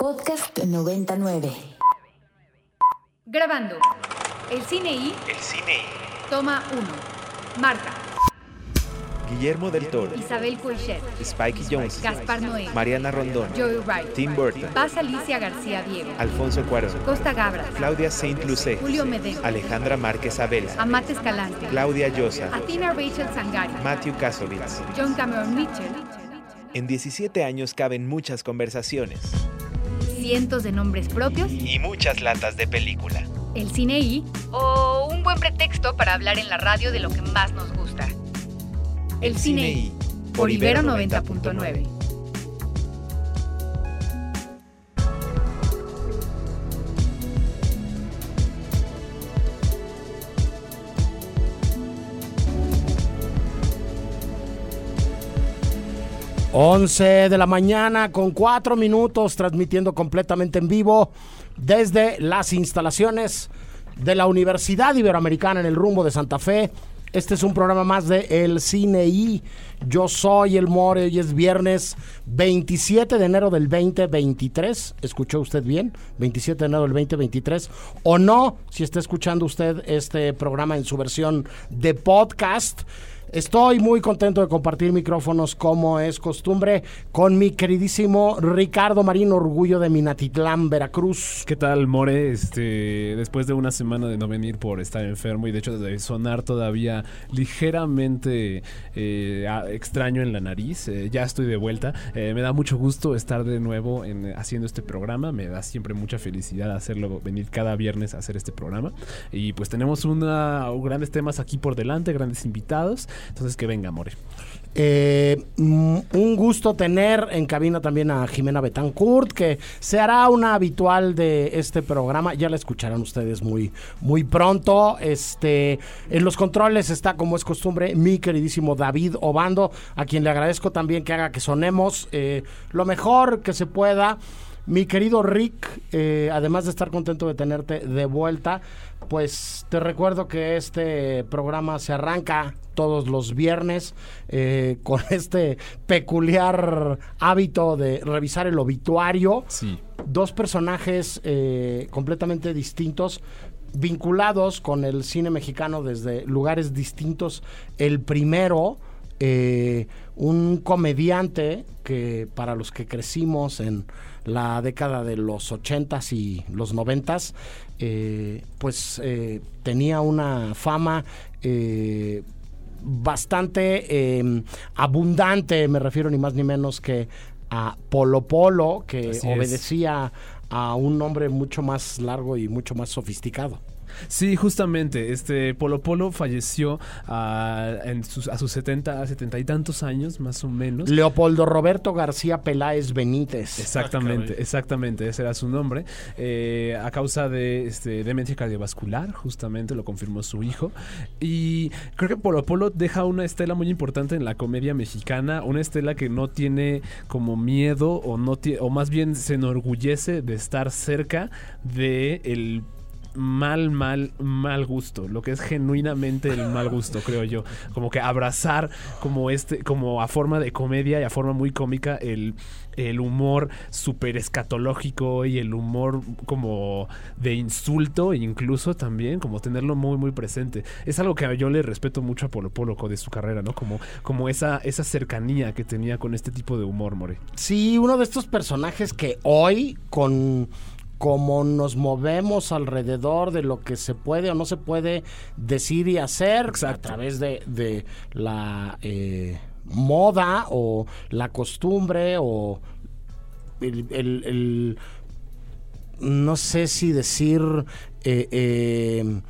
Podcast 99. Grabando. El cine y El cine y toma 1. Marta, Guillermo del Toro, Isabel Coixet, Spike Jones, Gaspar Noé, Mariana Rondón, Joey Wright, Tim Burton, Paz Alicia García Diego, Alfonso Cuarón, Costa Gabras, Claudia Saint Lucé, Julio Medeo, Alejandra Márquez Abela, Amate Escalante, Claudia Llosa, Athena Rachel Sangari, Matthew Kasovitz. John Cameron Mitchell, En 17 años caben muchas conversaciones cientos de nombres propios, y muchas latas de película. el cine y o un buen pretexto para hablar en la radio de lo que más nos gusta. El, cine y por Ibero 90.9. 11 de la mañana con 4 minutos transmitiendo completamente en vivo desde las instalaciones de la Universidad Iberoamericana en el rumbo de Santa Fe. Este es un programa más de El Cine y yo soy el More y es viernes 27 de enero del 2023. ¿Escuchó usted bien? 27 de enero del 2023. O no, si está escuchando usted este programa en su versión de podcast. Estoy muy contento de compartir micrófonos como es costumbre con mi queridísimo Ricardo Marín, orgullo de Minatitlán, Veracruz. ¿Qué tal, More? Este, después de una semana de no venir por estar enfermo y de hecho de sonar todavía ligeramente eh, extraño en la nariz, eh, ya estoy de vuelta. Eh, me da mucho gusto estar de nuevo en, haciendo este programa. Me da siempre mucha felicidad hacerlo, venir cada viernes a hacer este programa. Y pues tenemos una, grandes temas aquí por delante, grandes invitados. Entonces que venga, More. Eh, mm, un gusto tener en cabina también a Jimena Betancourt, que se hará una habitual de este programa. Ya la escucharán ustedes muy, muy pronto. Este, en los controles está, como es costumbre, mi queridísimo David Obando, a quien le agradezco también que haga que sonemos eh, lo mejor que se pueda. Mi querido Rick, eh, además de estar contento de tenerte de vuelta, pues te recuerdo que este programa se arranca todos los viernes eh, con este peculiar hábito de revisar el obituario. Sí. Dos personajes eh, completamente distintos vinculados con el cine mexicano desde lugares distintos. El primero, eh, un comediante que para los que crecimos en la década de los 80s y los 90s, eh, pues eh, tenía una fama eh, bastante eh, abundante, me refiero ni más ni menos que a Polo Polo, que Así es. obedecía a un nombre mucho más largo y mucho más sofisticado. Sí, justamente, este Polo Polo falleció a, en sus, a sus 70, 70 y tantos años, más o menos. Leopoldo Roberto García Peláez Benítez. Exactamente, exactamente, ese era su nombre. Eh, a causa de este, demencia cardiovascular, justamente lo confirmó su hijo. Y creo que Polo Polo deja una estela muy importante en la comedia mexicana, una estela que no tiene como miedo o no o más bien se enorgullece de estar cerca de el mal, mal, mal gusto, lo que es genuinamente el mal gusto, creo yo. Como que abrazar como este, como a forma de comedia y a forma muy cómica el, el humor súper escatológico y el humor como de insulto incluso también, como tenerlo muy, muy presente. Es algo que yo le respeto mucho a Polo Polo de su carrera, ¿no? Como, como esa, esa cercanía que tenía con este tipo de humor, More. Sí, uno de estos personajes que hoy, con como nos movemos alrededor de lo que se puede o no se puede decir y hacer a través de, de la eh, moda o la costumbre o el, el- el- no sé si decir eh, eh,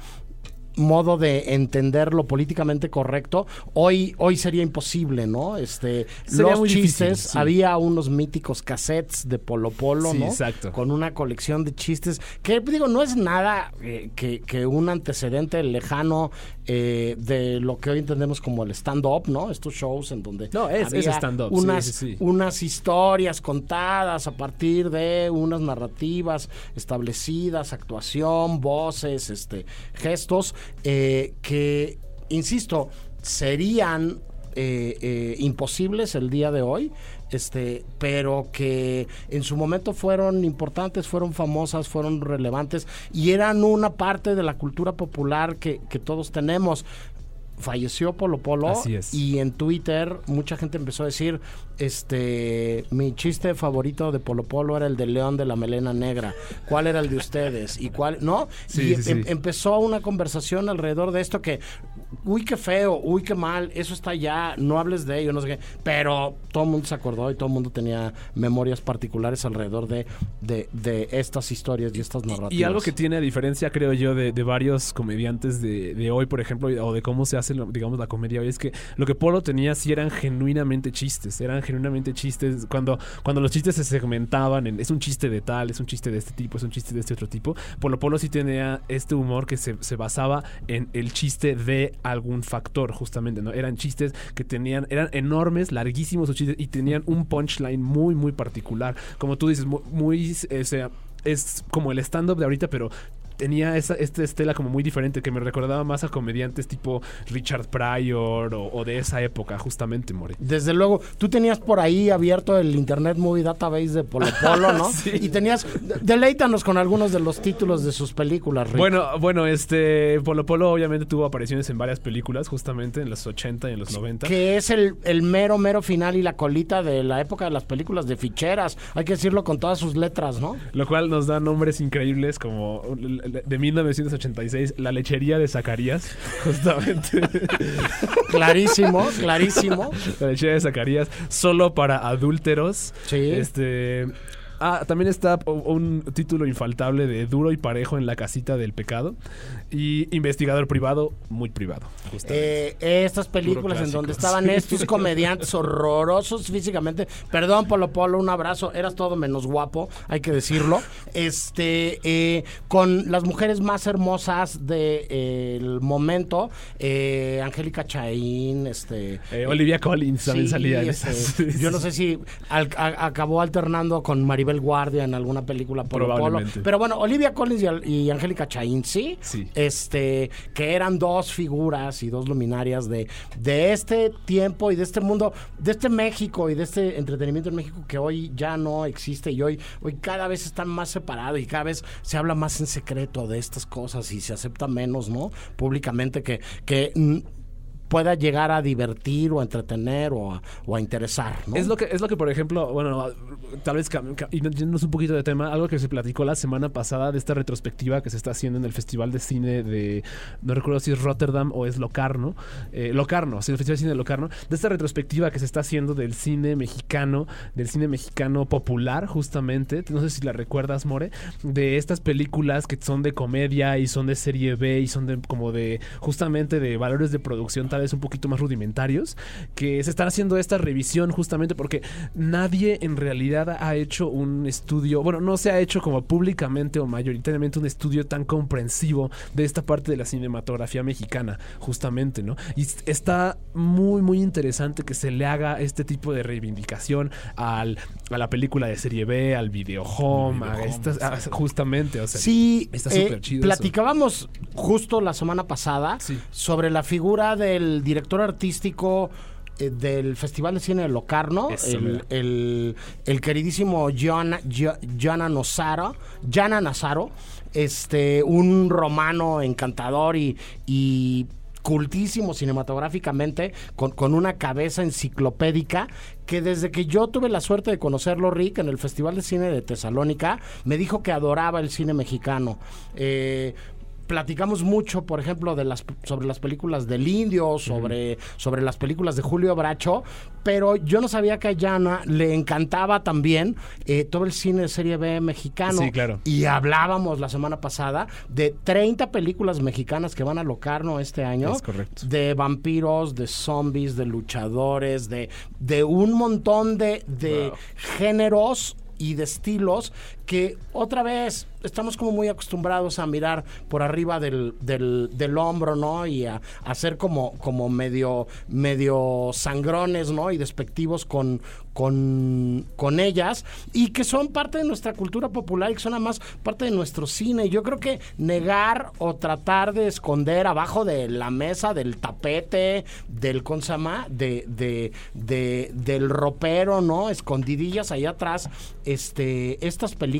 modo de entender lo políticamente correcto, hoy, hoy sería imposible, ¿no? Este, Sería los difícil, chistes, sí. había unos míticos cassettes de Polo Polo, Sí, ¿no? exacto. Con una colección de chistes, que digo, no es nada eh, que, que un antecedente lejano eh, de lo que hoy entendemos como el stand-up, ¿no? Estos shows en donde No, es- stand-up, sí, unas, sí. unas historias contadas a partir de unas narrativas establecidas, actuación, voces, este, gestos, eh, que, insisto, serían eh, eh, imposibles el día de hoy este, pero que en su momento fueron importantes, fueron famosas, fueron relevantes y eran una parte de la cultura popular que, que todos tenemos falleció Polo Polo Así es. y en Twitter mucha gente empezó a decir este mi chiste favorito de Polo Polo era el de León de la melena negra. Cuál era el de ustedes y cuál no Sí, y sí, sí. em- empezó una conversación alrededor de esto que uy qué feo uy qué mal eso está ya no hables de ello no sé qué. Pero todo el mundo se acordó y todo el mundo tenía memorias particulares alrededor de, de, de estas historias y estas narrativas Y algo que tiene a diferencia, creo yo, de, de varios comediantes de, de hoy, por ejemplo, o de cómo se hace, digamos, la comedia hoy, es que lo que Polo tenía sí eran genuinamente chistes. Eran genuinamente chistes. Cuando, cuando los chistes se segmentaban en es un chiste de tal, es un chiste de este tipo, es un chiste de este otro tipo, Polo Polo sí tenía este humor que se, se basaba en el chiste de algún factor, justamente, ¿no? Eran chistes que tenían, eran enormes, larguísimos sus chistes y tenían un punchline muy, muy particular. Como tú dices, muy, muy, sea, es como el stand-up de ahorita, pero tenía esa esta estela como muy diferente que me recordaba más a comediantes tipo Richard Pryor o, o de esa época, justamente, More. Desde luego, tú tenías por ahí abierto el Internet Movie Database de Polo Polo, ¿no? Sí. Y tenías, de- deleítanos con algunos de los títulos de sus películas, Rick. Bueno, bueno, este Polo Polo obviamente tuvo apariciones en varias películas, justamente en los 80 y en los 90. Que es el, el mero, mero final y la colita de la época de las películas de ficheras. Hay que decirlo con todas sus letras, ¿no? Lo cual nos da nombres increíbles como de 1986, La lechería de Zacarías, justamente. Clarísimo, clarísimo. La lechería de Zacarías, solo para adúlteros. Sí. Este. Ah, también está un título infaltable de Duro y Parejo en la casita del pecado. Y Investigador privado, muy privado. Eh, estas películas en donde estaban Sí. estos comediantes horrorosos físicamente. Perdón, Polo Polo, un abrazo. Eras todo menos guapo, hay que decirlo. Este, eh, con las mujeres más hermosas del momento, eh, Angélica Chaín, este. Eh, Olivia Collins también sí, salía en este, esas. Yo no sé si al- a- acabó alternando con Maribel Guardia en alguna película Polo Polo. Pero bueno, Olivia Collins y, y Angélica Chaín, sí. Sí. Este, que eran dos figuras y dos luminarias de, de este tiempo y de este mundo, de este México y de este entretenimiento en México que hoy ya no existe y hoy, hoy cada vez están más separados y cada vez se habla más en secreto de estas cosas y se acepta menos, ¿no? Públicamente que, que pueda llegar a divertir o a entretener o a, o a interesar, ¿no? Es lo que, es lo que, por ejemplo, bueno, tal vez yéndonos un poquito de tema, algo que se platicó la semana pasada de esta retrospectiva que se está haciendo en el Festival de Cine de, no recuerdo si es Rotterdam o es Locarno, eh, Locarno, sí, el Festival de Cine de Locarno, de esta retrospectiva que se está haciendo del cine mexicano, del cine mexicano popular, justamente, no sé si la recuerdas, More, de estas películas que son de comedia y son de serie B y son de como de, justamente de valores de producción tal vez un poquito más rudimentarios, que se están haciendo esta revisión justamente porque nadie en realidad ha hecho un estudio, bueno, no se ha hecho como públicamente o mayoritariamente un estudio tan comprensivo de esta parte de la cinematografía mexicana, justamente, ¿no? Y está muy, muy interesante que se le haga este tipo de reivindicación al, a la película de serie B, al video home, a estas, a- justamente, o sea, Sí, está eh, súper chido eso. platicábamos justo la semana pasada Sí. sobre la figura del director artístico eh, del Festival de Cine de Locarno, Eso, el, el- el queridísimo Gianna, Gianna Nazaro, este, un romano encantador y, y cultísimo cinematográficamente, con, con una cabeza enciclopédica, que desde que yo tuve la suerte de conocerlo, Rick, en el Festival de Cine de Tesalónica, me dijo que adoraba el cine mexicano. Eh, platicamos mucho, por ejemplo, de las sobre las películas del Indio, sobre, sobre las películas de Julio Bracho, pero yo no sabía que a Yana le encantaba también eh, todo el cine de serie B mexicano. Sí, claro. Y hablábamos la semana pasada de 30 películas mexicanas que van a Locarno este año. Es correcto. De vampiros, de zombies, de luchadores, de, de un montón de, de Wow. géneros y de estilos que otra vez estamos como muy acostumbrados a mirar por arriba del, del, del hombro, ¿no? Y a, a ser como, como medio, medio sangrones, ¿no? Y despectivos con, con, con ellas y que son parte de nuestra cultura popular y que son además parte de nuestro cine. Yo creo que negar o tratar de esconder abajo de la mesa, del tapete, del consama, de, de, de, del ropero, ¿no? Escondidillas ahí atrás, este, estas películas,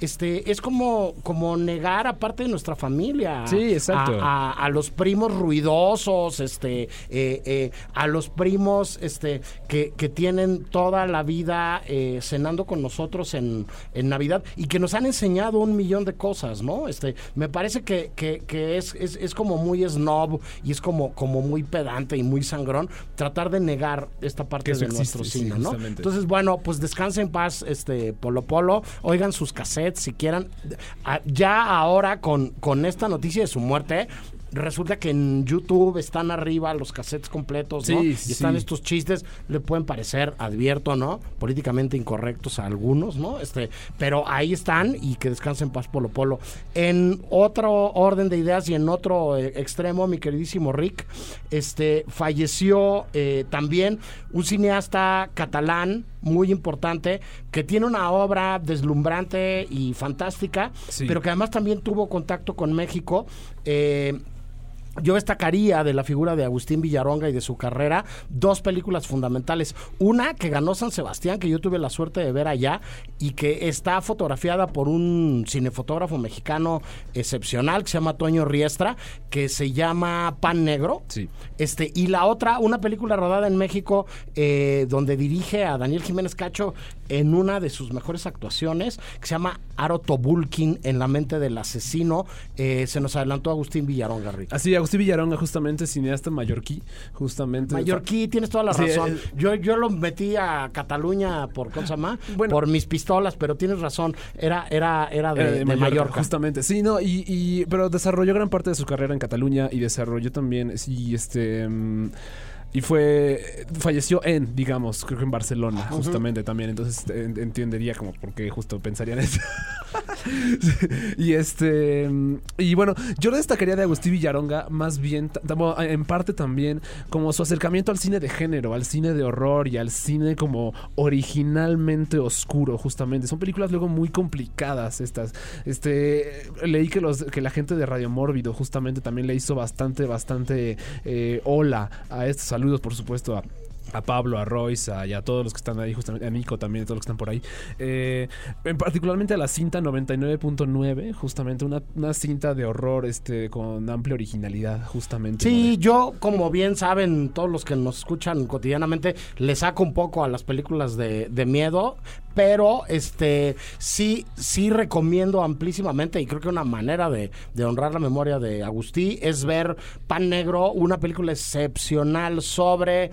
este, es como, como negar a parte de nuestra familia. Sí, exacto. A, a- a los primos ruidosos, este, eh, eh, a los primos, este, que, que tienen toda la vida eh, cenando con nosotros en, en Navidad y que nos han enseñado un millón de cosas, ¿no? Este, me parece que, que, que es, es, es como muy snob y es como, como muy pedante y muy sangrón tratar de negar esta parte de existe, nuestro sí, cine, ¿no? Entonces, bueno, pues descanse en paz, este Polo Polo, oigan sus cassettes si quieran. Ah, Ya ahora con, con esta noticia de su muerte, resulta que en YouTube están arriba los cassettes completos, ¿no? Sí, y están sí. estos chistes, le pueden parecer, advierto, ¿no? Políticamente incorrectos a algunos, ¿no? Este, pero ahí están y que descansen en paz Polo Polo. En otro orden de ideas y en otro eh, extremo, mi queridísimo Rick, este, falleció eh, también un cineasta catalán muy importante que tiene una obra deslumbrante y fantástica, Sí. pero que además también tuvo contacto con México. Eh, yo destacaría de la figura de Agustín Villaronga y de su carrera dos películas fundamentales. Una que ganó San Sebastián, que yo tuve la suerte de ver allá y que está fotografiada por un cinefotógrafo mexicano excepcional que se llama Toño Riestra, que se llama Pan Negro. Sí. Este, y la otra, una película rodada en México, eh, donde dirige a Daniel Jiménez Cacho en una de sus mejores actuaciones, que se llama Arotobulkin en la mente del asesino. Eh, se nos adelantó Agustín Villaronga, Rick. Así, Agustín Villaronga, justamente cineasta mallorquí, justamente. Mallorquí, tienes toda la Sí, razón. eh, Yo, yo lo metí a Cataluña por cosa más, Bueno. por mis pistolas, pero tienes razón, era, era, era de, Era de Mallorca. Justamente, sí, no, y, y- pero desarrolló gran parte de su carrera en Cataluña y desarrolló también, sí, este... mm, y fue, falleció en, digamos, creo que en Barcelona, justamente también. Entonces en- entendería como por qué justo pensarían eso. y este, y bueno, yo destacaría de Agustín Villaronga más bien, en parte también, como su acercamiento al cine de género, al cine de horror y al cine como originalmente oscuro, justamente. Son películas luego muy complicadas estas. Este, leí que los, que la gente de Radio Mórbido justamente también le hizo bastante, bastante eh, hola a estos saludos, por supuesto, a a Pablo, a Royce, a, y a todos los que están ahí, justamente a Nico también, a todos los que están por ahí. Eh, en particularmente a la cinta 99.9, justamente una, una cinta de horror este con amplia originalidad, justamente. Sí, yo, como bien saben todos los que nos escuchan cotidianamente, le saco un poco a las películas de, de miedo, pero este sí, sí recomiendo amplísimamente, y creo que una manera de, de honrar la memoria de Agustí es ver Pan Negro, una película excepcional sobre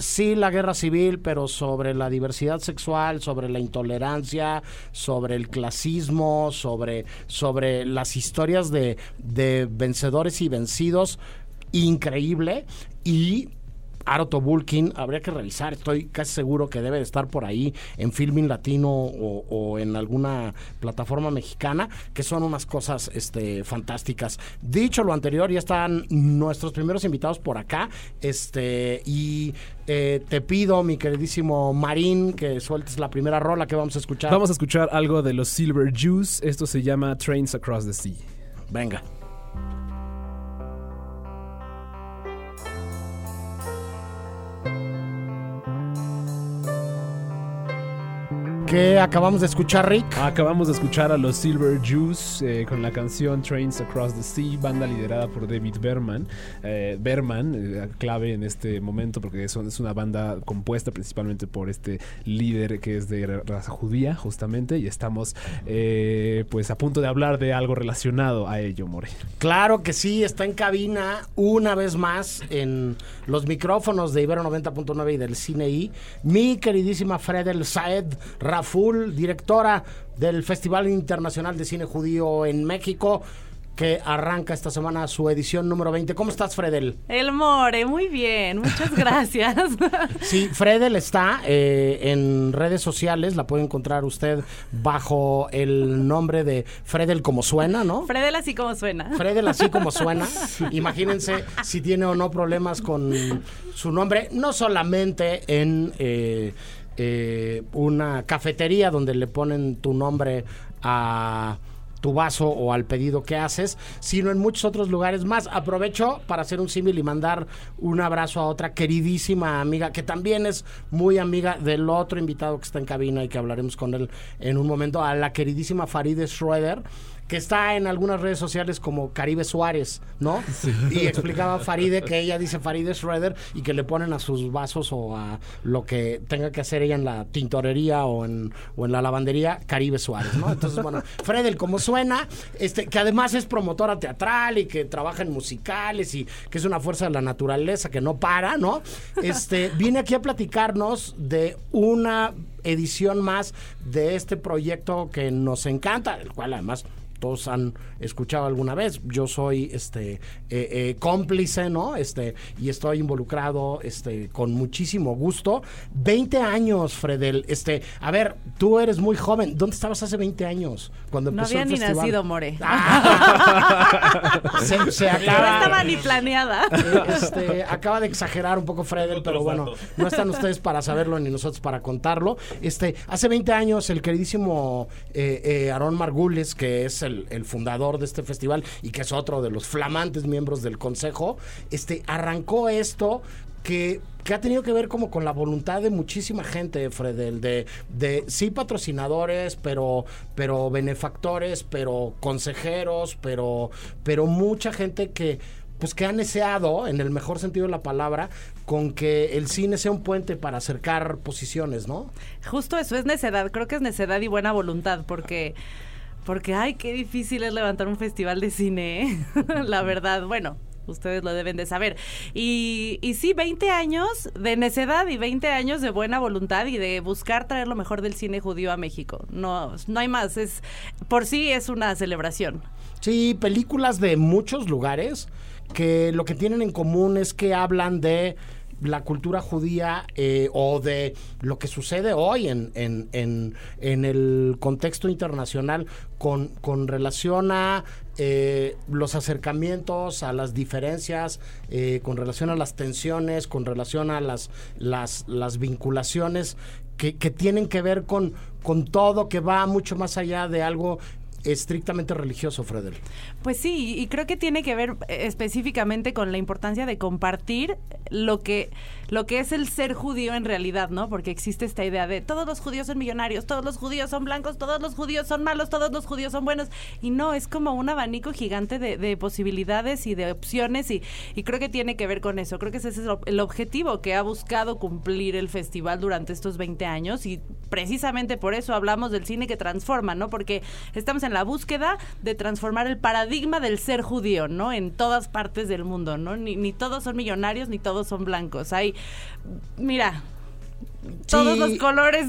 sí la guerra civil, pero sobre la diversidad sexual, sobre la intolerancia, sobre el clasismo, sobre, sobre las historias de, de vencedores y vencidos, increíble. Y Arotobulkin, habría que revisar, estoy casi seguro que debe de estar por ahí en Filming Latino o, o en alguna plataforma mexicana, que son unas cosas este, fantásticas. Dicho lo anterior, ya están nuestros primeros invitados por acá, este, y eh, te pido, mi queridísimo Marín, que sueltes la primera rola que vamos a escuchar. Vamos a escuchar algo de los Silver Jews. Esto se llama Trains Across the Sea. Venga. ¿Qué acabamos de escuchar, Rick? Acabamos de escuchar a los Silver Jews eh, con la canción Trains Across the Sea, banda liderada por David Berman. Eh, Berman, eh, clave en este momento porque es, es una banda compuesta principalmente por este líder que es de raza judía, justamente, y estamos eh, pues a punto de hablar de algo relacionado a ello, More. Claro que sí, está en cabina una vez más en los micrófonos de Ibero 90.9 y del Cine I. Mi queridísima Fredel Saed Raful, directora del Festival Internacional de Cine Judío en México, que arranca esta semana su edición número 20. ¿Cómo estás, Fredel? El More, muy bien, muchas gracias. Sí, Fredel está eh, en redes sociales, la puede encontrar usted bajo el nombre de Fredel como suena, ¿no? Fredel así como suena. Fredel así como suena. Imagínense si tiene o no problemas con su nombre, no solamente en eh, eh, una cafetería donde le ponen tu nombre a tu vaso o al pedido que haces, sino en muchos otros lugares más. Aprovecho para hacer un símil y mandar un abrazo a otra queridísima amiga que también es muy amiga del otro invitado que está en cabina y que hablaremos con él en un momento, a la queridísima Farideh Schroeder que está en algunas redes sociales como Caribe Suárez, ¿no? Y explicaba Faride que ella dice Faride Schroeder y que le ponen a sus vasos o a lo que tenga que hacer ella en la tintorería o en, o en la lavandería, Caribe Suárez, ¿no? Entonces, bueno, Fredel, como suena, este, que además es promotora teatral y que trabaja en musicales y que es una fuerza de la naturaleza que no para, ¿no? Este, viene aquí a platicarnos de una edición más de este proyecto que nos encanta, el cual además todos han escuchado alguna vez. Yo soy este eh, eh, cómplice, ¿no? Este, y estoy involucrado este, con muchísimo gusto. 20 años, Fredel. Este, a ver, tú eres muy joven. ¿Dónde estabas hace 20 años? Cuando no empezó había el ni festival? nacido, More. se, se No acaba. estaba ni planeada. Eh, este, acaba de exagerar un poco Fredel, pero bueno, no están ustedes para saberlo ni nosotros para contarlo. Este, hace 20 años el queridísimo eh, eh, Aarón Margules, que es el, el fundador de este festival y que es otro de los flamantes miembros del consejo, este, arrancó esto que, que ha tenido que ver como con la voluntad de muchísima gente, Fredel, de, de sí patrocinadores, pero, pero benefactores, pero consejeros, pero, pero mucha gente que pues que han deseado, en el mejor sentido de la palabra, con que el cine sea un puente para acercar posiciones, ¿no? Justo eso es necedad. Creo que es necedad y buena voluntad porque. Porque, ay, qué difícil es levantar un festival de cine, ¿eh? la verdad. Bueno, ustedes lo deben de saber. Y, sí, 20 años de necedad y 20 años de buena voluntad y de buscar traer lo mejor del cine judío a México. No, no hay más. Es por sí es una celebración. Sí, películas de muchos lugares que lo que tienen en común es que hablan de la cultura judía eh, o de lo que sucede hoy en, en, en, en el contexto internacional con, con relación a eh, los acercamientos, a las diferencias, eh, con relación a las tensiones, con relación a las, las, las vinculaciones que, que tienen que ver con, con todo, que va mucho más allá de algo estrictamente religioso, Fredel. Pues sí, y creo que tiene que ver eh, específicamente con la importancia de compartir lo que lo que es el ser judío en realidad, ¿no? Porque existe esta idea de todos los judíos son millonarios, todos los judíos son blancos, todos los judíos son malos, todos los judíos son buenos. Y no, es como un abanico gigante de, de posibilidades y de opciones y, y creo que tiene que ver con eso. Creo que ese es el objetivo que ha buscado cumplir el festival durante estos 20 años y precisamente por eso hablamos del cine que transforma, ¿no? Porque estamos en la búsqueda de transformar el paradigma del ser judío, ¿no? En todas partes del mundo, ¿no? Ni, ni todos son millonarios, ni todos son blancos. Hay, mira, todos Sí. los colores,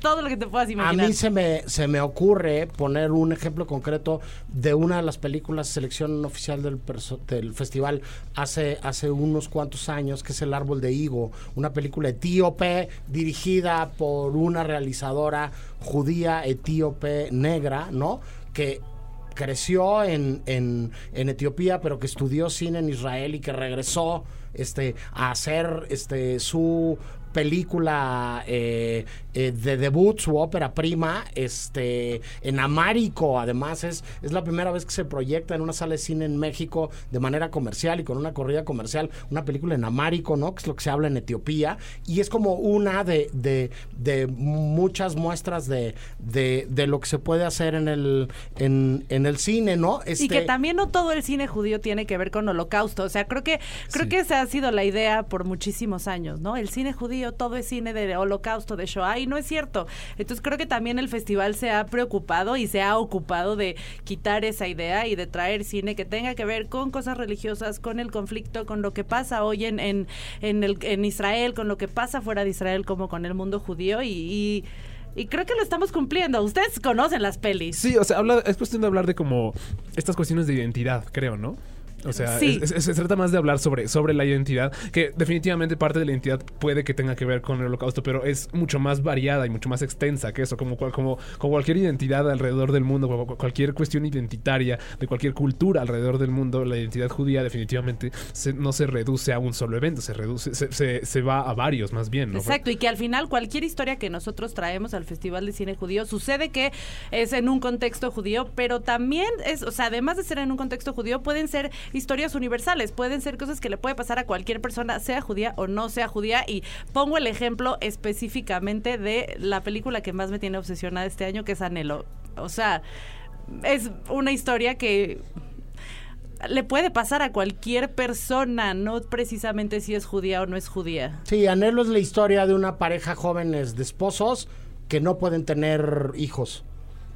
todo lo que te puedas A imaginar. mí se me, se me ocurre poner un ejemplo concreto de una de las películas selección oficial del, del festival hace, hace unos cuantos años, que es El Árbol de Higo, una película etíope dirigida por una realizadora judía etíope negra, ¿no? Que creció en, en, en Etiopía, pero que estudió cine en Israel y que regresó este, a hacer este, su película eh, eh, de debut, su ópera prima, este, en Amárico, además es, es la primera vez que se proyecta en una sala de cine en México de manera comercial y con una corrida comercial, una película en Amárico, ¿no? Que es lo que se habla en Etiopía, y es como una de, de, de muchas muestras de, de, de lo que se puede hacer en el, en, en el cine, ¿no? Y Este, que también no todo el cine judío tiene que ver con holocausto. O sea, creo que, creo que esa ha sido la idea por muchísimos años, ¿no? El cine judío, todo es cine de holocausto, de Shoah, y no es cierto. Entonces creo que también el festival se ha preocupado y se ha ocupado de quitar esa idea y de traer cine que tenga que ver con cosas religiosas, con el conflicto, con lo que pasa hoy en, en, en, el, en Israel, con lo que pasa fuera de Israel, como con el mundo judío y- creo que lo estamos cumpliendo. Ustedes conocen las pelis. Sí, o sea, habla, es cuestión de hablar de como estas cuestiones de identidad, creo, ¿no? O sea, Sí. es- es- se trata más de hablar sobre, sobre la identidad, que definitivamente parte de la identidad puede que tenga que ver con el holocausto, pero es mucho más variada y mucho más extensa que eso, como, cual- como, como cualquier identidad alrededor del mundo, como cualquier cuestión identitaria de cualquier cultura alrededor del mundo, la identidad judía definitivamente se- no se reduce a un solo evento, se reduce, se, se- se va a varios más bien, ¿no? Exacto, y que al final cualquier historia que nosotros traemos al Festival de Cine Judío sucede que es en un contexto judío, pero también es, o sea, además de ser en un contexto judío, pueden ser historias universales, pueden ser cosas que le puede pasar a cualquier persona, sea judía o no sea judía, y pongo el ejemplo específicamente de la película que más me tiene obsesionada este año, que es Anhelo. O sea, es una historia que le puede pasar a cualquier persona, no precisamente si es judía o no es judía. Sí, Anhelo es la historia de una pareja jóvenes de esposos que no pueden tener hijos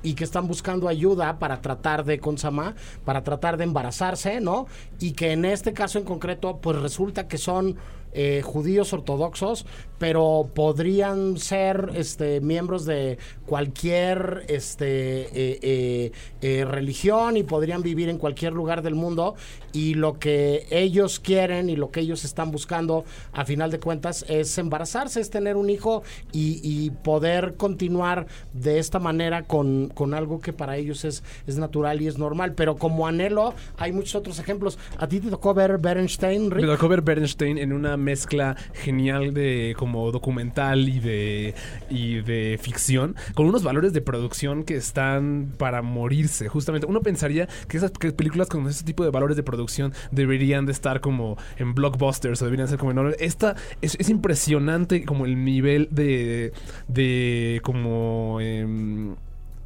y que están buscando ayuda para tratar de consama, para tratar de embarazarse, ¿no? Y que en este caso en concreto, pues resulta que son eh, judíos ortodoxos, pero podrían ser este, miembros de cualquier este, eh, eh, religión y podrían vivir en cualquier lugar del mundo. Y lo que ellos quieren y lo que ellos están buscando, a final de cuentas, es embarazarse, es tener un hijo y, poder continuar de esta manera con, con algo que para ellos es, es natural y es normal. Pero como anhelo, hay muchos otros ejemplos. ¿A ti te tocó ver Berenstein, Rick? Me tocó ver Bernstein en una mezcla genial de como documental y de y de ficción con unos valores de producción que están para morirse justamente. Uno pensaría que esas películas con ese tipo de valores de producción deberían de estar como en blockbusters o deberían ser como en esta es, es impresionante como el nivel de de como em,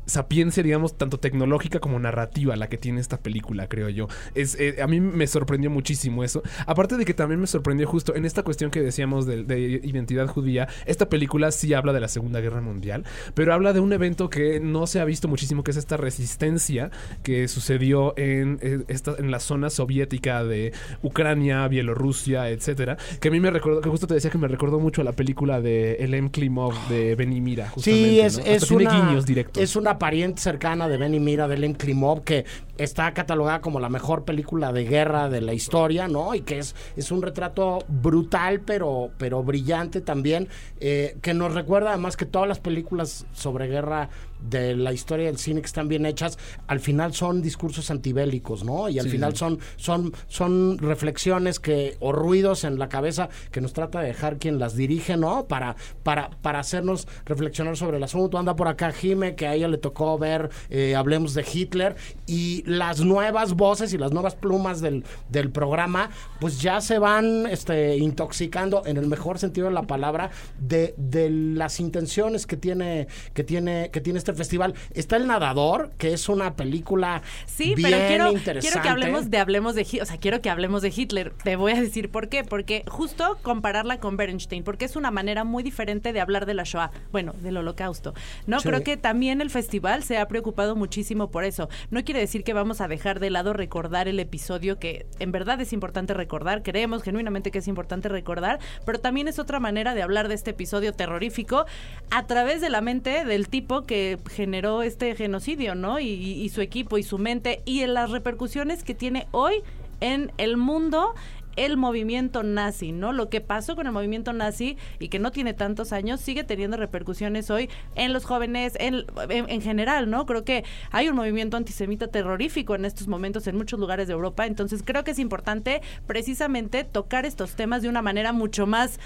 sapiencia, digamos, tanto tecnológica como narrativa la que tiene esta película, creo yo. Es, eh, a mí me sorprendió muchísimo eso. Aparte de que también me sorprendió justo en esta cuestión que decíamos de, de identidad judía, esta película sí habla de la Segunda Guerra Mundial, pero habla de un evento que no se ha visto muchísimo, que es esta resistencia que sucedió en, eh, esta, en la zona soviética de Ucrania, Bielorrusia, etcétera, que a mí me recordó, que justo te decía que me recordó mucho a la película de Elem Klimov de Benimira. Sí, es, es, tiene una, guiños directos. es una pariente cercana de Benny Mira, de Len Klimov, que está catalogada como la mejor película de guerra de la historia, ¿no? Y que es, es un retrato brutal, pero, pero brillante también, eh, que nos recuerda además que todas las películas sobre guerra de la historia del cine que están bien hechas, al final son discursos antibélicos, ¿no? Y al Sí, final sí. son, son, son reflexiones que, o ruidos en la cabeza que nos trata de dejar quien las dirige, ¿no? Para, para, para hacernos reflexionar sobre el asunto. Anda por acá Jime, que a ella le tocó ver, eh, hablemos de Hitler, y las nuevas voces y las nuevas plumas del, del programa, pues ya se van este, intoxicando, en el mejor sentido de la palabra, de, de las intenciones que tiene, que tiene, que tiene este festival. Está El Nadador, que es una película Sí, bien pero quiero, interesante. quiero que hablemos de hablemos de o sea, quiero que hablemos de Hitler. Te voy a decir por qué, porque justo compararla con Bernstein, porque es una manera muy diferente de hablar de la Shoah, bueno, del Holocausto. No Sí. creo que también el festival se ha preocupado muchísimo por eso. No quiere decir que vamos a dejar de lado recordar el episodio que en verdad es importante recordar, creemos genuinamente que es importante recordar, pero también es otra manera de hablar de este episodio terrorífico a través de la mente del tipo que generó este genocidio, ¿no? Y, y- su equipo y su mente y en las repercusiones que tiene hoy en el mundo el movimiento nazi, ¿no? Lo que pasó con el movimiento nazi y que no tiene tantos años sigue teniendo repercusiones hoy en los jóvenes, en, en- en general, ¿no? Creo que hay un movimiento antisemita terrorífico en estos momentos en muchos lugares de Europa, entonces creo que es importante precisamente tocar estos temas de una manera mucho más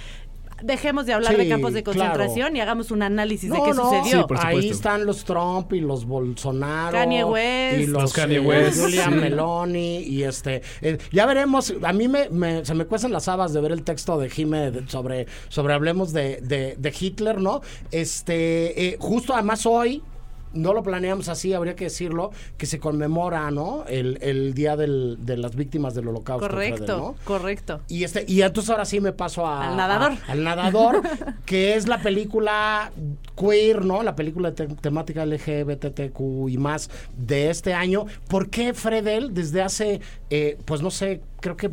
dejemos de hablar de campos de claro. concentración y hagamos un análisis de qué no, sucedió. Sí, por Ahí están los Trump y los Bolsonaro. Kanye West. Y los, Los Kanye eh, West, Julia sí. Meloni. Y este. eh, ya veremos. A mí me, me- se me cuestan las habas de ver el texto de Jime de- sobre, sobre hablemos de, de- de Hitler, ¿no? Este. eh, justo además hoy. No lo planeamos así, habría que decirlo, que se conmemora, ¿no? El, el Día del- de las Víctimas del Holocausto. correcto, correcto. Y este y entonces ahora sí me paso a, Al nadador. a- al nadador, que es la película queer, ¿no? La película de te- temática LGBTQ y más de este año. ¿Por qué Fredel desde hace, eh, pues no sé, creo que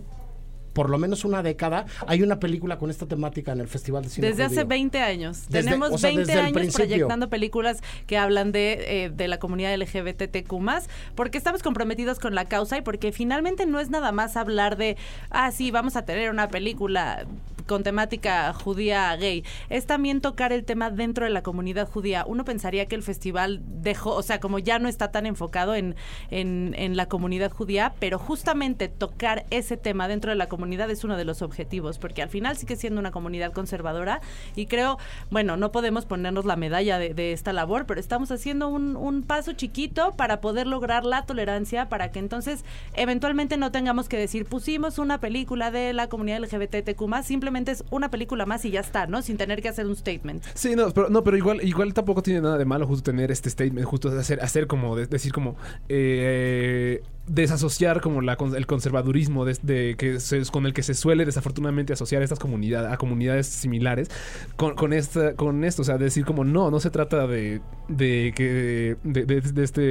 por lo menos una década, hay una película con esta temática en el Festival de Cine Desde hace Judío. 20 años. Desde- Tenemos o sea, 20 desde el años proyectando películas que hablan de, eh, de la comunidad LGBTQ+, porque estamos comprometidos con la causa y porque finalmente no es nada más hablar de, ah, sí, vamos a tener una película con temática judía gay. Es también tocar el tema dentro de la comunidad judía. Uno pensaría que el festival dejó, o sea, como ya no está tan enfocado en, en, la comunidad judía, pero justamente tocar ese tema dentro de la comunidad es uno de los objetivos, porque al final sigue siendo una comunidad conservadora y creo, bueno, no podemos ponernos la medalla de, de esta labor, pero estamos haciendo un, un paso chiquito para poder lograr la tolerancia, para que entonces eventualmente no tengamos que decir, pusimos una película de la comunidad LGBTQ+, simplemente es una película más y ya está, ¿no? Sin tener que hacer un statement. Sí, no, pero, no, pero igual, igual tampoco tiene nada de malo justo tener este statement, justo hacer, hacer como, de- decir como, eh, desasociar como la, el conservadurismo de, de que se- con el que se suele desafortunadamente asociar estas comunidades, a comunidades similares, con, con esta, con esto, o sea, decir como, no, no se trata de, de que, de, este,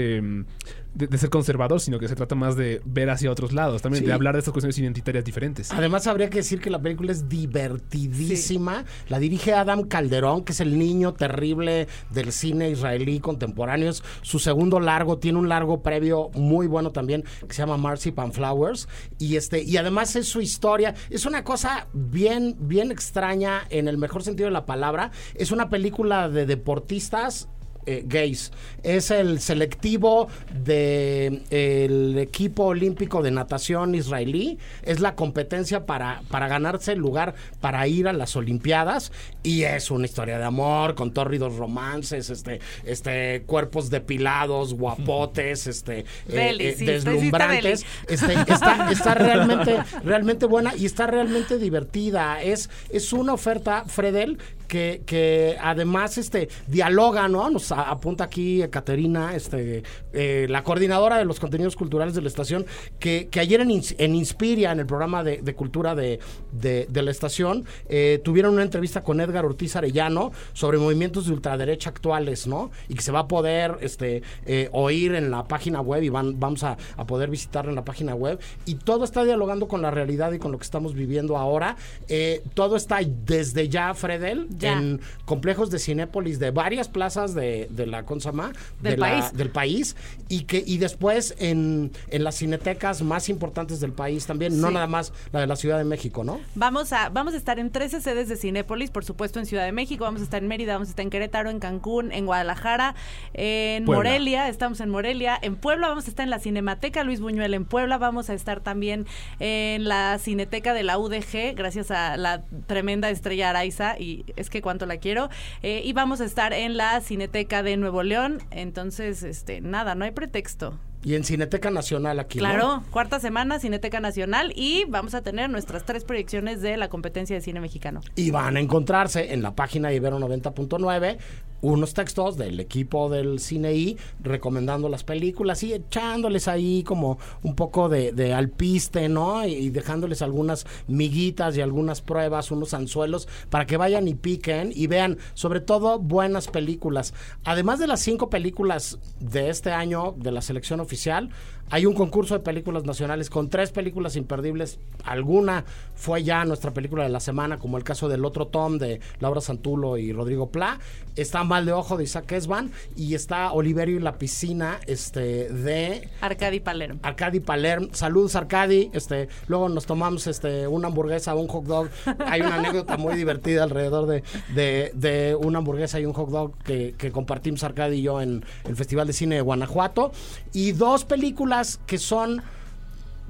de, de ser conservador, sino que se trata más de ver hacia otros lados, también Sí. de hablar de estas cuestiones identitarias diferentes. Además, habría que decir que la película es divertidísima. La dirige Adam Calderón, que es el niño terrible del cine israelí contemporáneo. Su segundo largo, tiene un largo previo muy bueno también, que se llama Marcy Flowers. Y este, y además es su historia. Es una cosa bien, bien extraña en el mejor sentido de la palabra. Es una película de deportistas eh, gays. Es el selectivo del equipo olímpico de natación israelí. Es la competencia para, para ganarse el lugar para ir a las Olimpiadas. Y es una historia de amor con tórridos romances, este, este, cuerpos depilados, guapotes, este, eh, Belly, eh, sí, deslumbrantes. Este, está, está realmente, realmente buena y está realmente divertida. Es, es una oferta, Fredel, que, que además este dialoga, ¿no? Nos apunta aquí Caterina, este, eh, la coordinadora de los contenidos culturales de la estación, que, que ayer en, en Inspiria, en el programa de, cultura de, de- la estación, eh, tuvieron una entrevista con Edgar Ortiz Arellano sobre movimientos de ultraderecha actuales, ¿no? Y que se va a poder este, eh, oír en la página web y van, vamos a, a poder visitarla en la página web. Y todo está dialogando con la realidad y con lo que estamos viviendo ahora. Eh, todo está desde ya, Fredel. En complejos de Cinépolis de varias plazas de, de la Consama, Del de la- país. del país, y que y después en, en las cinetecas más importantes del país también, no nada más la de la Ciudad de México, ¿no? Vamos a, vamos a estar en 13 sedes de Cinépolis, por supuesto en Ciudad de México, vamos a estar en Mérida, vamos a estar en Querétaro, en Cancún, en Guadalajara, en Puebla. Morelia, estamos en Morelia, en Puebla vamos a estar en la Cinemateca Luis Buñuel, en Puebla vamos a estar también en la Cineteca de la UDG, gracias a la tremenda estrella Araiza, y es que cuánto la quiero, eh, y vamos a estar en la Cineteca de Nuevo León, entonces, este, nada, no hay pretexto. Y en Cineteca Nacional aquí, ¿no? Claro, cuarta semana, Cineteca Nacional y vamos a tener nuestras tres proyecciones de la competencia de cine mexicano. Y van a encontrarse en la página de Ibero 90.9 unos textos del equipo del Cine I recomendando las películas y echándoles ahí como un poco de, de alpiste, ¿no? Y dejándoles algunas miguitas y algunas pruebas, unos anzuelos para que vayan y piquen y vean sobre todo buenas películas. Además de las cinco películas de este año de la selección oficial, hay un concurso de películas nacionales con tres películas imperdibles. Alguna fue ya nuestra película de la semana, como el caso del otro Tom de Laura Santulo y Rodrigo Pla. Está Mal de Ojo de Isaac Esban y está Oliverio y la piscina este, de Arcadi Palermo. Arcadi Palermo. Saludos, Arcadi. Este, luego nos tomamos este, una hamburguesa, un hot dog. Hay una anécdota muy divertida alrededor de, de, de una hamburguesa y un hot dog que, que compartimos Arcadi y yo en el Festival de Cine de Guanajuato. Y dos películas que son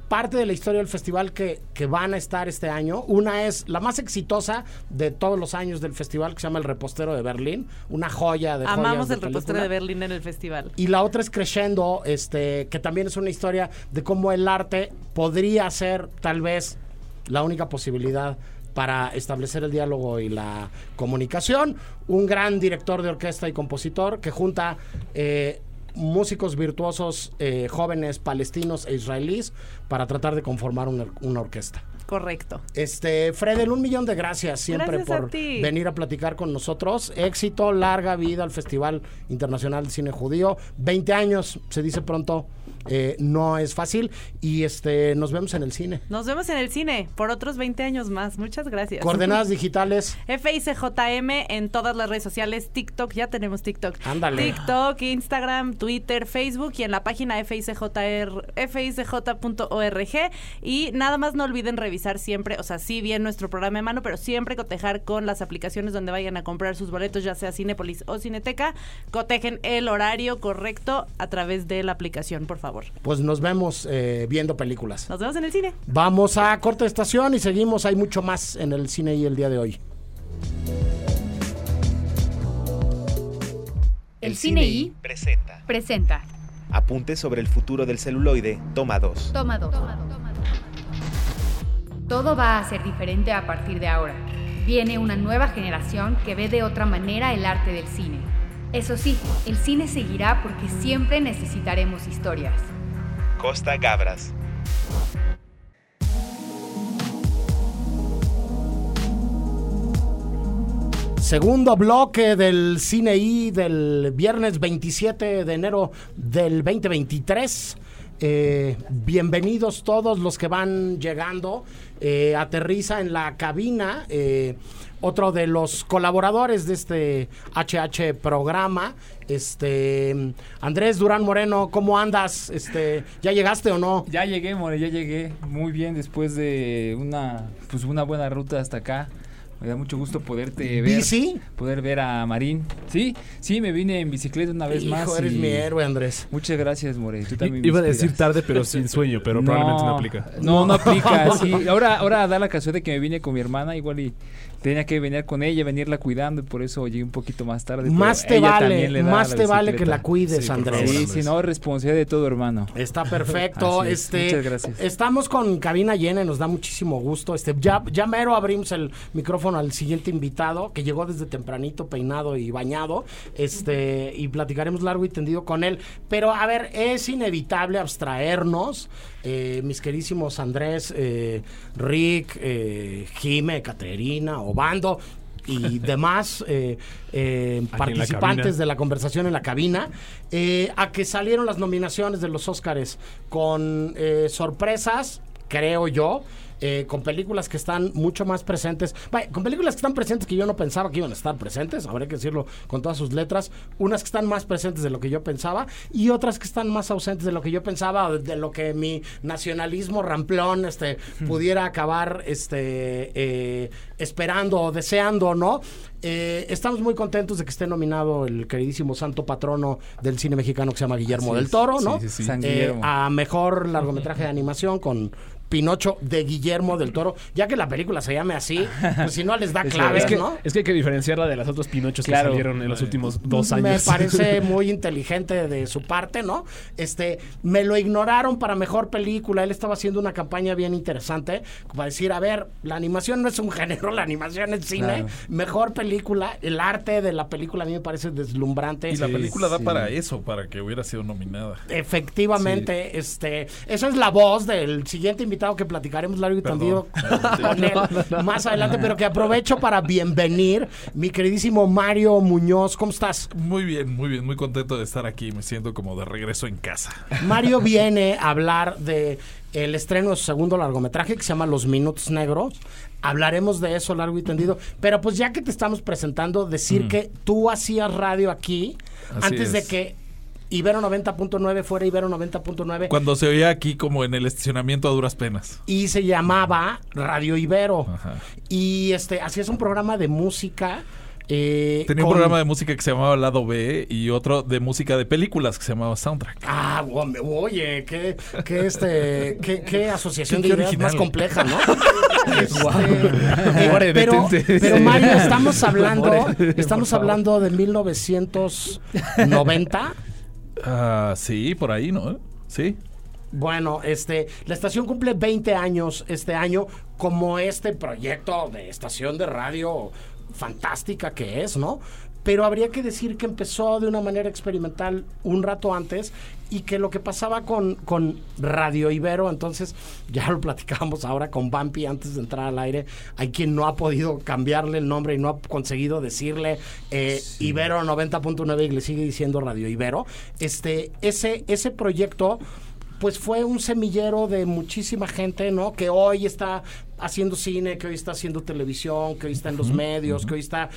parte de la historia del festival que, que van a estar este año. Una es la más exitosa de todos los años del festival, que se llama El Repostero de Berlín. Una joya de joyas Amamos de el repostero de Berlín en el festival. Y la otra es Crescendo, este, que también es una historia de cómo el arte podría ser tal vez la única posibilidad para establecer el diálogo y la comunicación. Un gran director de orquesta y compositor que junta eh, músicos virtuosos eh, jóvenes palestinos e israelíes para tratar de conformar una, una orquesta. Correcto. Este, Fredel, un millón de gracias siempre Gracias por venir a platicar con nosotros. Éxito, larga vida al Festival Internacional de Cine Judío. 20 años, se dice pronto. Eh, no es fácil. Y este nos vemos en el cine. Nos vemos en el cine por otros 20 años más. Muchas gracias. Coordenadas digitales. FICJM en todas las redes sociales, TikTok, ya tenemos TikTok. Ándale. TikTok, Instagram, Twitter, Facebook y en la página FICJR, FICJ.org. Y nada más no olviden revisar siempre, o sea, sí bien nuestro programa de mano, pero siempre cotejar con las aplicaciones donde vayan a comprar sus boletos, ya sea Cinépolis o Cineteca. Cotejen el horario correcto a través de la aplicación, por favor. Pues nos vemos eh, viendo películas. Nos vemos en el cine. Vamos a corta estación y seguimos. Hay mucho más en el cine y el día de hoy. El Cine I presenta. presenta. Apuntes sobre el futuro del celuloide, toma 2. Toma dos. Todo va a ser diferente a partir de ahora. Viene una nueva generación que ve de otra manera el arte del cine. Eso sí, el cine seguirá porque siempre necesitaremos historias. Costa Gabras. Segundo bloque del Cine I del viernes 27 de enero del 2023. Eh, bienvenidos todos los que van llegando. Eh, aterriza en la cabina eh, otro de los colaboradores de este HH programa, este Andrés Durán Moreno. ¿Cómo andas? Este, ¿ya llegaste o no? Ya llegué, More, ya llegué muy bien después de una pues una buena ruta hasta acá. Me da mucho gusto poderte ver. ¿Bici? Poder ver a Marín. Sí, sí, me vine en bicicleta una vez Hijo, más. eres y- mi héroe, Andrés. Muchas gracias, More. Tú también me Iba a decir tarde, pero sin sueño, pero probablemente no aplica. No, no aplica, sí. Ahora, ahora da la casualidad de que me vine con mi hermana, igual y tenía que venir con ella, venirla cuidando, y por eso llegué un poquito más tarde. Más te vale, más te vale que la cuides, Sí, Andrés. Sí, sí, no, responsabilidad de todo, hermano. Está perfecto. Así es. Este, Muchas gracias. Estamos con cabina llena y nos da muchísimo gusto. Este, ya, ya mero abrimos el micrófono al siguiente invitado que llegó desde tempranito, peinado y bañado. Este, y platicaremos largo y tendido con él. Pero a ver, es inevitable abstraernos. Eh, mis querísimos Andrés, eh, Rick, eh, Jime, Caterina, Obando y demás eh, eh, participantes de la conversación en la cabina, eh, a que salieron las nominaciones de los Óscares con sorpresas, creo yo. Eh, con películas que están mucho más presentes, vaya, con películas que están presentes que yo no pensaba que iban a estar presentes, habría que decirlo con todas sus letras, unas que están más presentes de lo que yo pensaba y otras que están más ausentes de lo que yo pensaba, de lo que mi nacionalismo ramplón este, pudiera acabar este, eh, esperando o deseando, ¿no? Eh, estamos muy contentos de que esté nominado el queridísimo santo patrono del cine mexicano que se llama Guillermo Así del. Toro, ¿no? Sí, sí, sí. San Eh, Guillermo. a mejor largometraje de animación con Pinocho de Guillermo del Toro, ya que la película se llame así, pues si no les da Es claves, Es que, ¿no? es que hay que diferenciarla de las otras Pinochos Claro. que salieron en los últimos dos años. Me parece muy inteligente de su parte, ¿no? Este, me lo ignoraron para mejor película. Él estaba haciendo una campaña bien interesante para decir, a ver, la animación no es un género, la animación es cine. Claro. Mejor película, el arte de la película a mí me parece deslumbrante. Y la Sí, película da sí. para eso, para que hubiera sido nominada. Efectivamente, este, esa es la voz del siguiente invitado que platicaremos largo y Perdón. tendido con él más adelante, pero que aprovecho para bienvenir mi queridísimo Mario Muñoz. ¿Cómo estás? Muy bien, muy bien, muy contento de estar aquí. Me siento como de regreso en casa. Mario viene a hablar de el estreno de su segundo largometraje que se llama Los Minutos Negros. Hablaremos de eso largo y tendido. Pero pues ya que te estamos presentando, decir que tú hacías radio aquí Así antes de que Ibero 90.9 fuera Ibero 90.9 Cuando se oía aquí como en el estacionamiento a duras penas. y se llamaba Radio Ibero. Ajá. Y este, hacías un programa de música. eh, Tenía un programa de música que se llamaba Lado B y otro de música de películas que se llamaba Soundtrack. Ah, oye, qué, qué, este, qué, qué asociación Qué de ideas más compleja, ¿no? Este, Guau. eh, pero, pero Mario, estamos hablando, estamos hablando de 1990. Ah, sí, por ahí, ¿no? Sí. Bueno, este, la estación cumple 20 años este año como este proyecto de estación de radio fantástica que es, ¿no? Pero habría que decir que empezó de una manera experimental un rato antes y que lo que pasaba con, con Radio Ibero, entonces ya lo platicábamos ahora con Bampi antes de entrar al aire, hay quien no ha podido cambiarle el nombre y no ha conseguido decirle eh, Ibero 90.9 y le sigue diciendo Radio Ibero. Este, ese, ese proyecto pues fue un semillero de muchísima gente, ¿no? Que hoy está haciendo cine, que hoy está haciendo televisión, que hoy está en los medios, que hoy está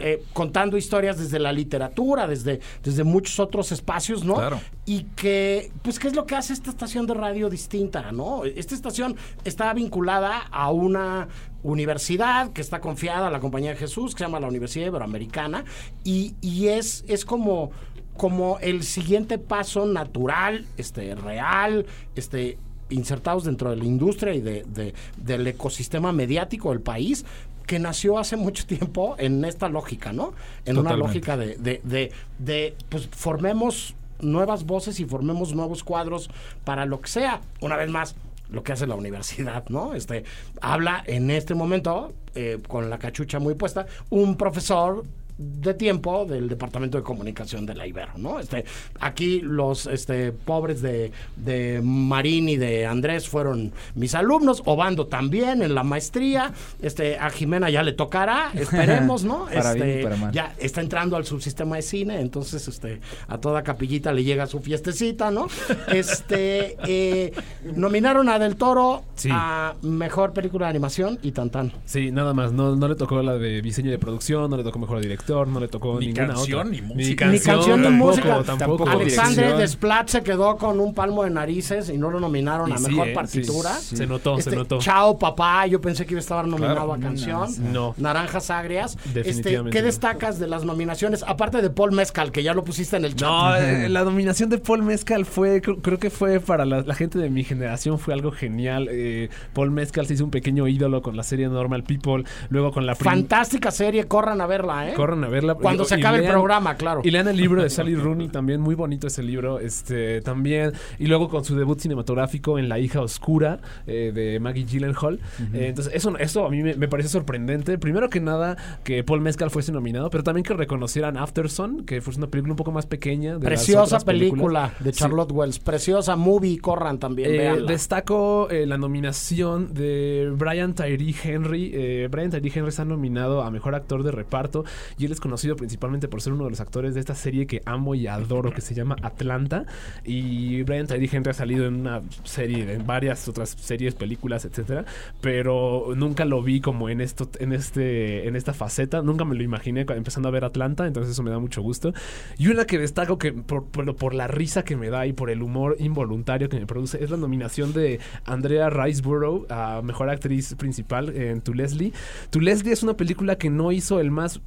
eh, contando historias desde la literatura, desde, desde muchos otros espacios, ¿no? Claro. Y que, pues, ¿qué es lo que hace esta estación de radio distinta, ¿no? Esta estación está vinculada a una universidad que está confiada a la Compañía de Jesús, que se llama la Universidad Iberoamericana, y, y es, es como como el siguiente paso natural, este, real, este, insertados dentro de la industria y de, de- del ecosistema mediático del país, que nació hace mucho tiempo en esta lógica, ¿no? En una lógica de, de, de, de, pues formemos nuevas voces y formemos nuevos cuadros para lo que sea. Una vez más, lo que hace la universidad, ¿no? Este, habla en este momento, eh, con la cachucha muy puesta, un profesor de tiempo del Departamento de Comunicación de la Ibero, ¿no? Este, aquí los este, pobres de, de Marín y de Andrés fueron mis alumnos, Obando también en la maestría, este, a Jimena ya le tocará, esperemos, ¿no? Para bien y Este, para mal. ya está entrando al subsistema de cine, entonces este, a toda capillita le llega su fiestecita, ¿no? Este, eh, nominaron a Del Toro Sí. a Mejor Película de Animación y tan tan. Sí, nada más. No, no le tocó la de diseño de producción, no le tocó mejor director, no le tocó Ni ninguna canción, otra. ni música. Ni canción ni tampoco, música. Tampoco, Tampoco Alexandre. Desplat se quedó con un palmo de narices y no lo nominaron Y a sí, mejor eh, partitura. sí, Se notó, Este, se notó. Chao papá, yo pensé que iba a estar nominado Claro. a canción. No. Naranjas agrias. Este, ¿Qué destacas de las nominaciones? Aparte de Paul Mezcal, que ya lo pusiste en el chat. No, eh, la dominación de Paul Mezcal fue, cr- creo que fue para la, la gente de mi generación, fue algo genial. Eh, Paul Mezcal se hizo un pequeño ídolo con la serie Normal People, luego con la Fantástica serie, corran a verla, ¿eh? Corran a verla. Cuando Y- se acabe el lean- programa, claro. Y lean el libro de Sally Rooney, también muy bonito ese libro, este también. Y luego con su debut cinematográfico en La hija oscura eh, de Maggie Gyllenhaal. Eh, entonces, eso, eso a mí me, me pareció sorprendente. Primero que nada, que Paul Mescal fuese nominado, pero también que reconocieran Afterson, que fue una película un poco más pequeña. De Preciosa película de Sí. Charlotte Wells. Preciosa movie, corran también, Eh, destaco eh, la nominación de Brian Tyree Henry. Brian Tyree Henry está nominado a mejor actor de reparto y él es conocido principalmente por ser uno de los actores de esta serie que amo y adoro que se llama Atlanta. Y Brian Tyree Henry ha salido en una serie, en varias otras series, películas, etcétera, pero nunca lo vi como en esto, en este, en esta faceta. Nunca me lo imaginé empezando a ver Atlanta, entonces eso me da mucho gusto. Y una que destaco que por, por, por la risa que me da y por el humor involuntario que me produce es la nominación de Andrea Riseborough a mejor actriz principal en To Leslie. To Leslie es una película que no hizo el más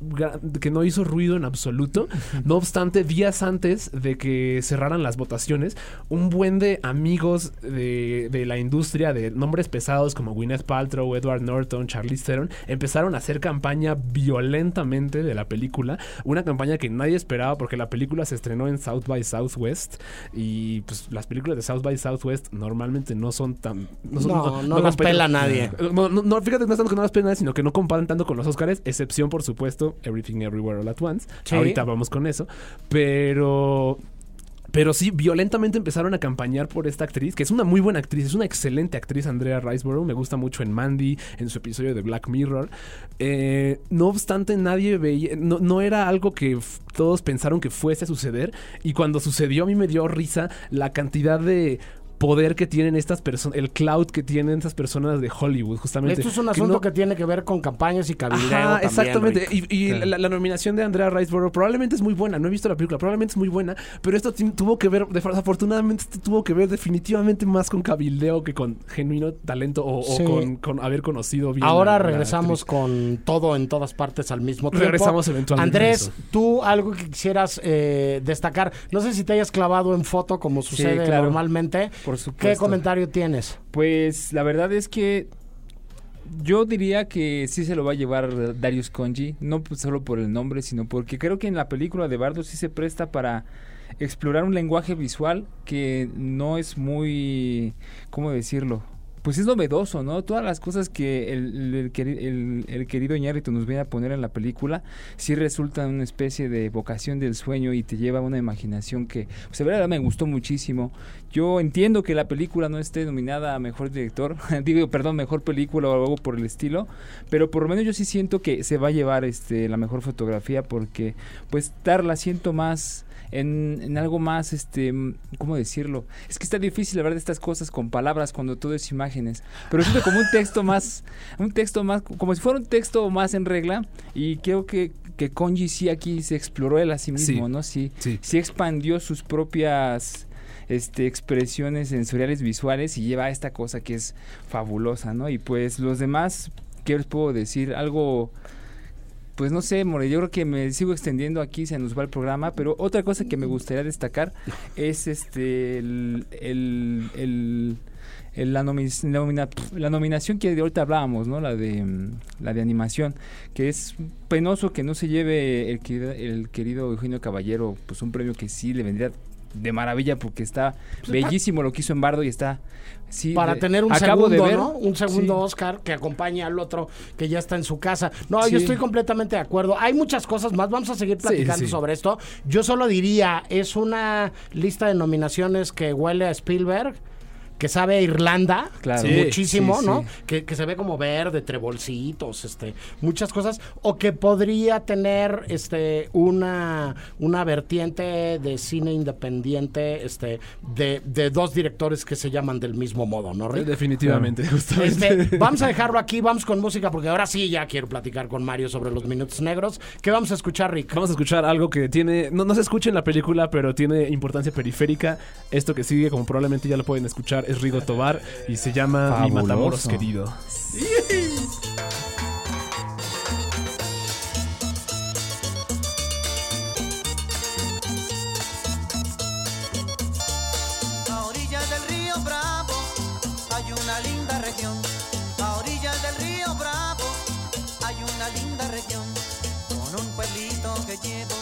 que no hizo ruido en absoluto. No obstante, días antes de que cerraran las votaciones, un buen de amigos de, de la industria de nombres pesados como Gwyneth Paltrow, Edward Norton, Charlize Theron empezaron a hacer campaña violentamente de la película, una campaña que nadie esperaba porque la película se estrenó en South by Southwest y pues las películas de South by Southwest normalmente no son tan son- No, no las pela nadie. no, no, no, fíjate, no es tanto que no las pela nadie, sino que no comparan tanto con los Oscars, excepción por supuesto Everything Everywhere All at Once. Sí. Ahorita vamos con eso, pero pero sí, violentamente empezaron a campañar por esta actriz, que es una muy buena actriz, es una excelente actriz, Andrea Riseborough. Me gusta mucho en Mandy, en su episodio de Black Mirror. Eh, no obstante, nadie veía, no, no era algo que todos pensaron que fuese a suceder. Y cuando sucedió, a mí me dio risa la cantidad de poder que tienen estas personas, el cloud que tienen estas personas de Hollywood, justamente. Esto es un que asunto no- que tiene que ver con campañas y cabildeo Ajá, también, exactamente. Rick. Y, y la, la nominación de Andrea Riseborough probablemente es muy buena. No he visto la película, probablemente es muy buena. Pero esto tuvo que ver, desafortunadamente, esto tuvo que ver definitivamente más con cabildeo que con genuino talento o, o Sí. con, con haber conocido bien. Ahora a regresamos con todo en todas partes al mismo tiempo. Regresamos eventualmente Andrés, tú algo que quisieras eh, destacar. No sé si te hayas clavado en foto como sucede claro. normalmente. Por ¿Qué supuesto. comentario tienes? Pues la verdad es que yo diría que sí se lo va a llevar Darius Conji, no pues solo por el nombre, sino porque creo que en la película de Bardo sí se presta para explorar un lenguaje visual que no es muy, ¿cómo decirlo? Pues es novedoso, ¿no? Todas las cosas que el, el, el el- querido Iñárritu nos viene a poner en la película, sí resultan una especie de vocación del sueño y te lleva a una imaginación que, pues, de verdad me gustó muchísimo. Yo entiendo que la película no esté nominada a mejor director, digo, perdón, mejor película o algo por el estilo, pero por lo menos yo sí siento que se va a llevar este la mejor fotografía porque pues dar la siento más en, en algo más este cómo decirlo es que está difícil hablar de estas cosas con palabras cuando todo es imágenes pero siento como un texto más un texto más como si fuera un texto más en regla y creo que que Konji sí aquí se exploró él a sí mismo Sí. no sí Sí. sí expandió sus propias este, expresiones sensoriales visuales y lleva a esta cosa que es fabulosa, ¿no? Y pues los demás, ¿qué les puedo decir? Algo, pues no sé, More, yo creo que me sigo extendiendo aquí, se nos va el programa, pero otra cosa que me gustaría destacar es este, el, el- el- la, la nomina- la nominación que de ahorita hablábamos, ¿no? La de, mm, la de animación, que es penoso que no se lleve el, querido- el querido Eugenio Caballero, pues un premio que sí le vendría de maravilla porque está bellísimo lo que hizo en Bardo y está sí para de- tener un segundo, de ver ¿no? Un segundo sí. Oscar que acompaña al otro que ya está en su casa. No, Sí. yo estoy completamente de acuerdo. Hay muchas cosas más. Vamos a seguir platicando sobre esto. Yo solo diría, es una lista de nominaciones que huele a Spielberg. Que sabe a Irlanda Claro. sí, muchísimo, sí, ¿no? sí. Que, que se ve como verde, trebolcitos, este, muchas cosas. O que podría tener este una, una vertiente de cine independiente, este, de, de dos directores que se llaman del mismo modo, ¿no, Rick? Definitivamente, justamente. Este, vamos a dejarlo aquí, vamos con música, porque ahora sí ya quiero platicar con Mario sobre los minutos negros. ¿Qué vamos a escuchar, Rick? Vamos a escuchar algo que tiene, no, no se escucha en la película, pero tiene importancia periférica. Esto que sigue, como probablemente ya lo pueden escuchar, es Rigo Tobar y se llama Mi Fabuloso. Matamoros querido. A orillas del río Bravo hay una linda región. A orillas del río Bravo hay una linda región. Con un pueblito que llevo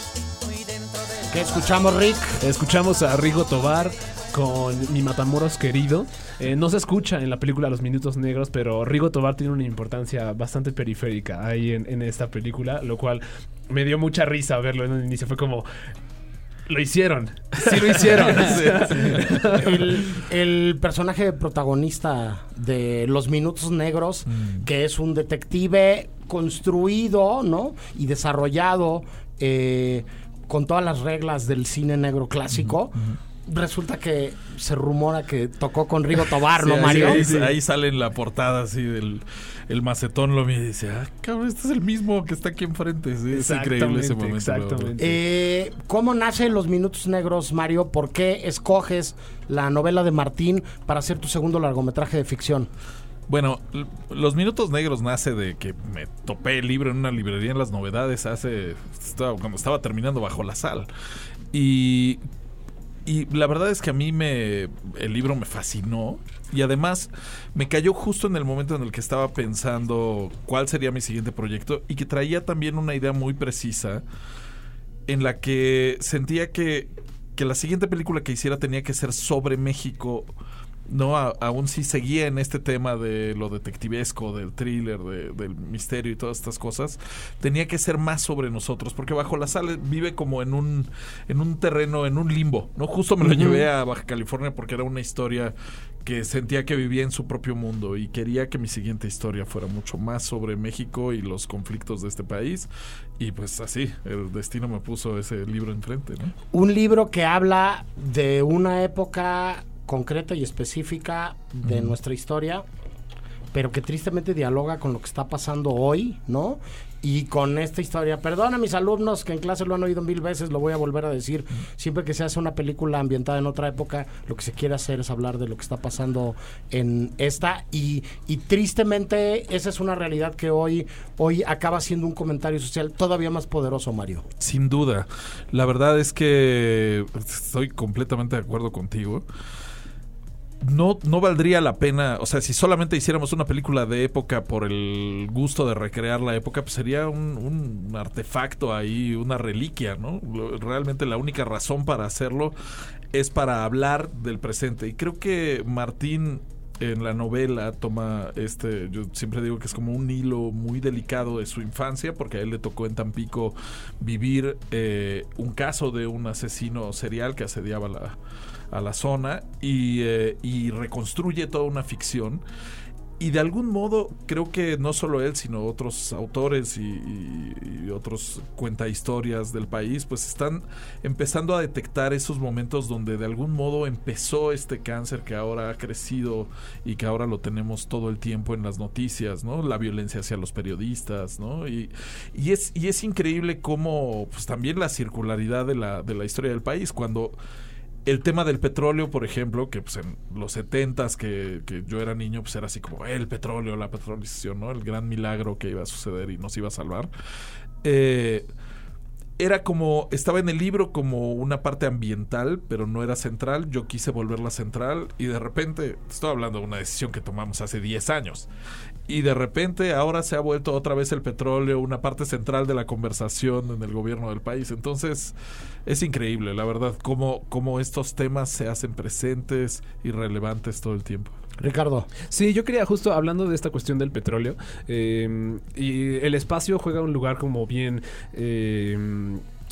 muy dentro de ¿Qué escuchamos, Rick? Escuchamos a Rigo Tobar con Mi Matamoros querido. Eh, no se escucha en la película Los Minutos Negros, pero Rigo Tobar tiene una importancia bastante periférica ahí en, en esta película, lo cual me dio mucha risa verlo en un inicio. Fue como... Lo hicieron. Sí lo hicieron. El, el personaje protagonista de Los Minutos Negros, que es un detective construido, ¿no? Y desarrollado eh, con todas las reglas del cine negro clásico. Resulta que se rumora que tocó con Rigo Tobar, ¿no, Sí, ahí- Mario? Ahí, ahí sale en la portada así del el macetón lo mira y dice, ah, cabrón, este es el mismo que está aquí enfrente. Sí, es increíble ese momento. Exactamente. Eh, ¿Cómo nace Los Minutos Negros, Mario? ¿Por qué escoges la novela de Martín para hacer tu segundo largometraje de ficción? Bueno, Los Minutos Negros nace de que me topé el libro en una librería en las novedades hace. estaba- cuando estaba terminando bajo la sal. Y. Y la verdad es que a mí me. El libro me fascinó. Y además me cayó justo en el momento en el que estaba pensando cuál sería mi siguiente proyecto. Y que traía también una idea muy precisa. En la que sentía que, que la siguiente película que hiciera tenía que ser sobre México no, A- aún sí seguía en este tema de lo detectivesco, del thriller, de- del misterio y todas estas cosas, tenía que ser más sobre nosotros, porque Bajo la Sal vive como en un, en un terreno, en un limbo, ¿no? Justo me lo llevé a Baja California porque era una historia que sentía que vivía en su propio mundo y quería que mi siguiente historia fuera mucho más sobre México y los conflictos de este país. Y pues así, el destino me puso ese libro enfrente, ¿no? Un libro que habla de una época concreta y específica de nuestra historia, pero que tristemente dialoga con lo que está pasando hoy, ¿no? Y con esta historia, perdona a mis alumnos que en clase lo han oído mil veces, lo voy a volver a decir, siempre que se hace una película ambientada en otra época, lo que se quiere hacer es hablar de lo que está pasando en esta y, y tristemente esa es una realidad que hoy, hoy acaba siendo un comentario social todavía más poderoso, Mario. Sin duda. La verdad es que estoy completamente de acuerdo contigo. No, no valdría la pena, o sea, si solamente hiciéramos una película de época por el gusto de recrear la época, pues sería un, artefacto ahí, una reliquia, ¿no? Realmente la única razón para hacerlo es para hablar del presente. Y creo que Martín en la novela toma este, yo siempre digo que es como un hilo muy delicado de su infancia, porque a él le tocó en Tampico vivir eh, un caso de un asesino serial que asediaba la, a la zona y, eh, y reconstruye toda una ficción. Y de algún modo creo que no solo él, sino otros autores y, y- y otros cuenta historias del país, pues están empezando a detectar esos momentos donde de algún modo empezó este cáncer que ahora ha crecido y que ahora lo tenemos todo el tiempo en las noticias, ¿no? La violencia hacia los periodistas, ¿no? Y, y es, y es increíble cómo pues también la circularidad de la, de la historia del país, cuando el tema del petróleo, por ejemplo, que pues en los setentas que, que yo era niño, pues era así como el petróleo, la petrolización, ¿no? El gran milagro que iba a suceder y nos iba a salvar. Eh, era como, estaba en el libro como una parte ambiental, pero no era central. Yo quise volverla central y de repente, estoy hablando de una decisión que tomamos hace 10 años. Y de repente ahora se ha vuelto otra vez el petróleo una parte central de la conversación en el gobierno del país. Entonces es increíble, la verdad, cómo, cómo estos temas se hacen presentes y relevantes todo el tiempo. Ricardo. Sí, yo quería justo hablando de esta cuestión del petróleo eh, y el espacio juega un lugar como bien... eh,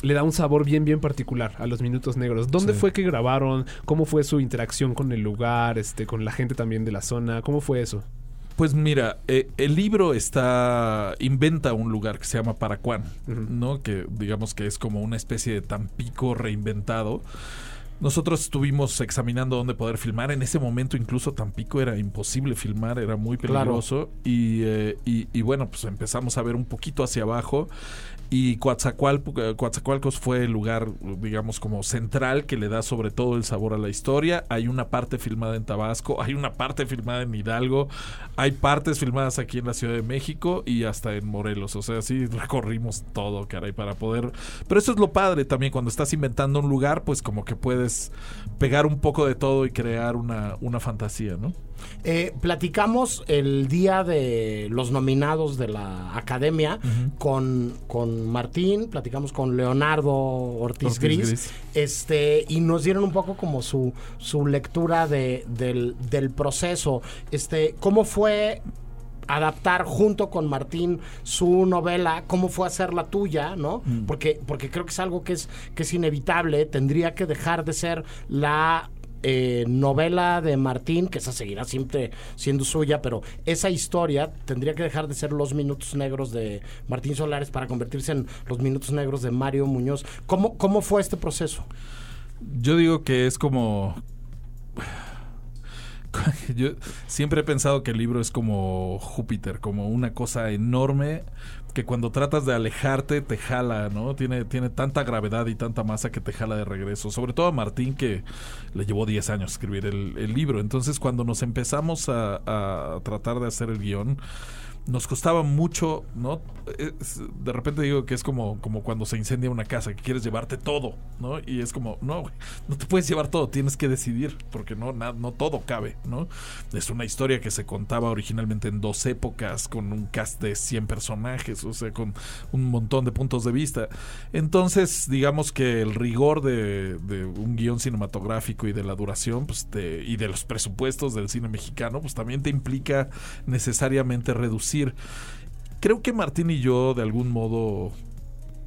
le da un sabor bien, bien particular a los minutos negros. ¿Dónde Sí. fue que grabaron? ¿Cómo fue su interacción con el lugar? Este, con la gente también de la zona. ¿Cómo fue eso? Pues mira, eh, el libro está inventa un lugar que se llama Paracuán, ¿no? Que digamos que es como una especie de Tampico reinventado. Nosotros estuvimos examinando dónde poder filmar. En ese momento incluso Tampico era imposible filmar, era muy Claro. peligroso. Y, eh, y- y bueno, pues empezamos a ver un poquito hacia abajo. Y eh, Coatzacoalcos fue el lugar, digamos, como central que le da sobre todo el sabor a la historia. Hay una parte filmada en Tabasco, hay una parte filmada en Hidalgo, hay partes filmadas aquí en la Ciudad de México y hasta en Morelos. O sea, sí recorrimos todo, caray, para poder... Pero eso es lo padre también, cuando estás inventando un lugar, pues como que puedes pegar un poco de todo y crear una, una fantasía, ¿no? Eh, platicamos el día de los nominados de la academia con, con Martín, platicamos con Leonardo Ortiz, Ortiz Gris, Gris. este y nos dieron un poco como su, su lectura de, del, del proceso. Este, ¿Cómo fue adaptar junto con Martín su novela, cómo fue hacer la tuya, ¿no? Porque, porque creo que es algo que es, que es inevitable, tendría que dejar de ser la eh, novela de Martín, que esa seguirá siempre siendo suya, pero esa historia tendría que dejar de ser los minutos negros de Martín Solares para convertirse en los minutos negros de Mario Muñoz. ¿Cómo, cómo fue este proceso? Yo digo que es como. Yo siempre he pensado que el libro es como Júpiter, como una cosa enorme que cuando tratas de alejarte te jala, ¿no? Tiene, tiene tanta gravedad y tanta masa que te jala de regreso. Sobre todo a Martín que le llevó 10 años escribir el, el libro. Entonces cuando nos empezamos a, a tratar de hacer el guion, nos costaba mucho, ¿no? De repente digo que es como, como cuando se incendia una casa, que quieres llevarte todo, ¿no? Y es como, no, güey, no te puedes llevar todo, tienes que decidir, porque no, na- no todo cabe, ¿no? Es una historia que se contaba originalmente en dos épocas, con un cast de 100 personajes, o sea, con un montón de puntos de vista. Entonces, digamos que el rigor de, de un guion cinematográfico y de la duración, pues, te- y de los presupuestos del cine mexicano, pues también te implica necesariamente reducir. Creo que Martín y yo, de algún modo,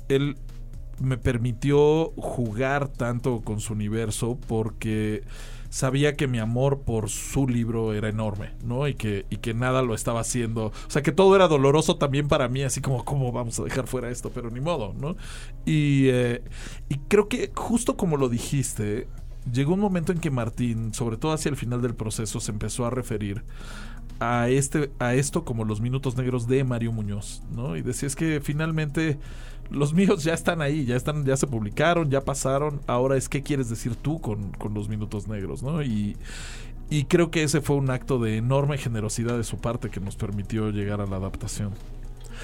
él me permitió jugar tanto con su universo porque sabía que mi amor por su libro era enorme, ¿no? Y que, y que nada lo estaba haciendo. O sea, que todo era doloroso también para mí, así como, ¿cómo vamos a dejar fuera esto? Pero ni modo, ¿no? Y, eh, y creo que justo como lo dijiste, llegó un momento en que Martín, sobre todo hacia el final del proceso, se empezó a referir a este a esto como los minutos negros de Mario Muñoz, ¿no? Y decía es que finalmente los míos ya están ahí, ya están, ya se publicaron, ya pasaron. Ahora es qué quieres decir tú con, con los minutos negros, ¿no? Y, y creo que ese fue un acto de enorme generosidad de su parte que nos permitió llegar a la adaptación.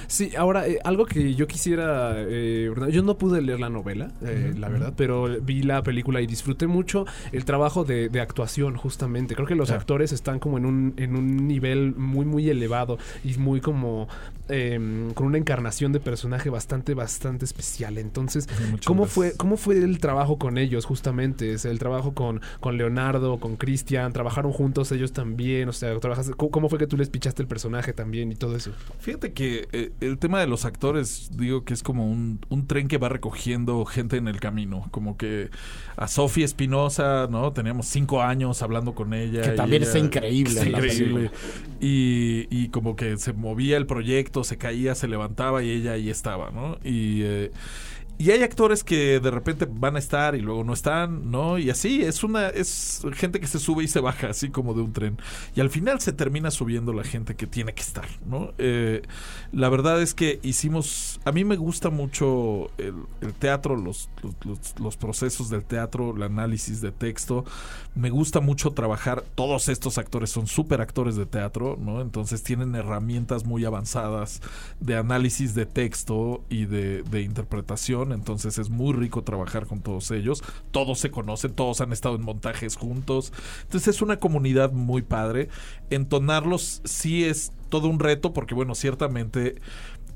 Sí, ahora, eh, algo que yo quisiera. eh, yo no pude leer la novela, eh, la verdad, pero vi la película y disfruté mucho el trabajo de, de actuación, justamente. Creo que los Claro. actores están como en un, en un nivel muy, muy elevado y muy como. em, con una encarnación de personaje bastante, bastante especial. Entonces, ¿cómo fue, ¿cómo fue el trabajo con ellos, justamente? Es el trabajo con, con Leonardo, con Cristian, trabajaron juntos ellos también. O sea, trabajaste, ¿cómo, cómo fue que tú les pichaste el personaje también y todo eso? Fíjate que eh, el tema de los actores, digo que es como un, un tren que va recogiendo gente en el camino. Como que a Sofía Espinosa, ¿no? Teníamos cinco años hablando con ella. Que también ella- está increíble la increíble. Y, y como que se movía el proyecto, se caía, se levantaba y ella ahí estaba, ¿no? Y... eh, y hay actores que de repente van a estar y luego no están, ¿no? Y así es una es gente que se sube y se baja así como de un tren. Y al final se termina subiendo la gente que tiene que estar, ¿no? Eh, la verdad es que hicimos a mí me gusta mucho el, teatro, los, los, los- procesos del teatro, el análisis de texto. Me gusta mucho trabajar. Todos estos actores son súper actores de teatro, ¿no? Entonces tienen herramientas muy avanzadas de análisis de texto y de interpretación. Entonces es muy rico trabajar con todos ellos. Todos se conocen, todos han estado en montajes juntos. Entonces es una comunidad muy padre. Entonarlos sí es todo un reto porque, bueno, ciertamente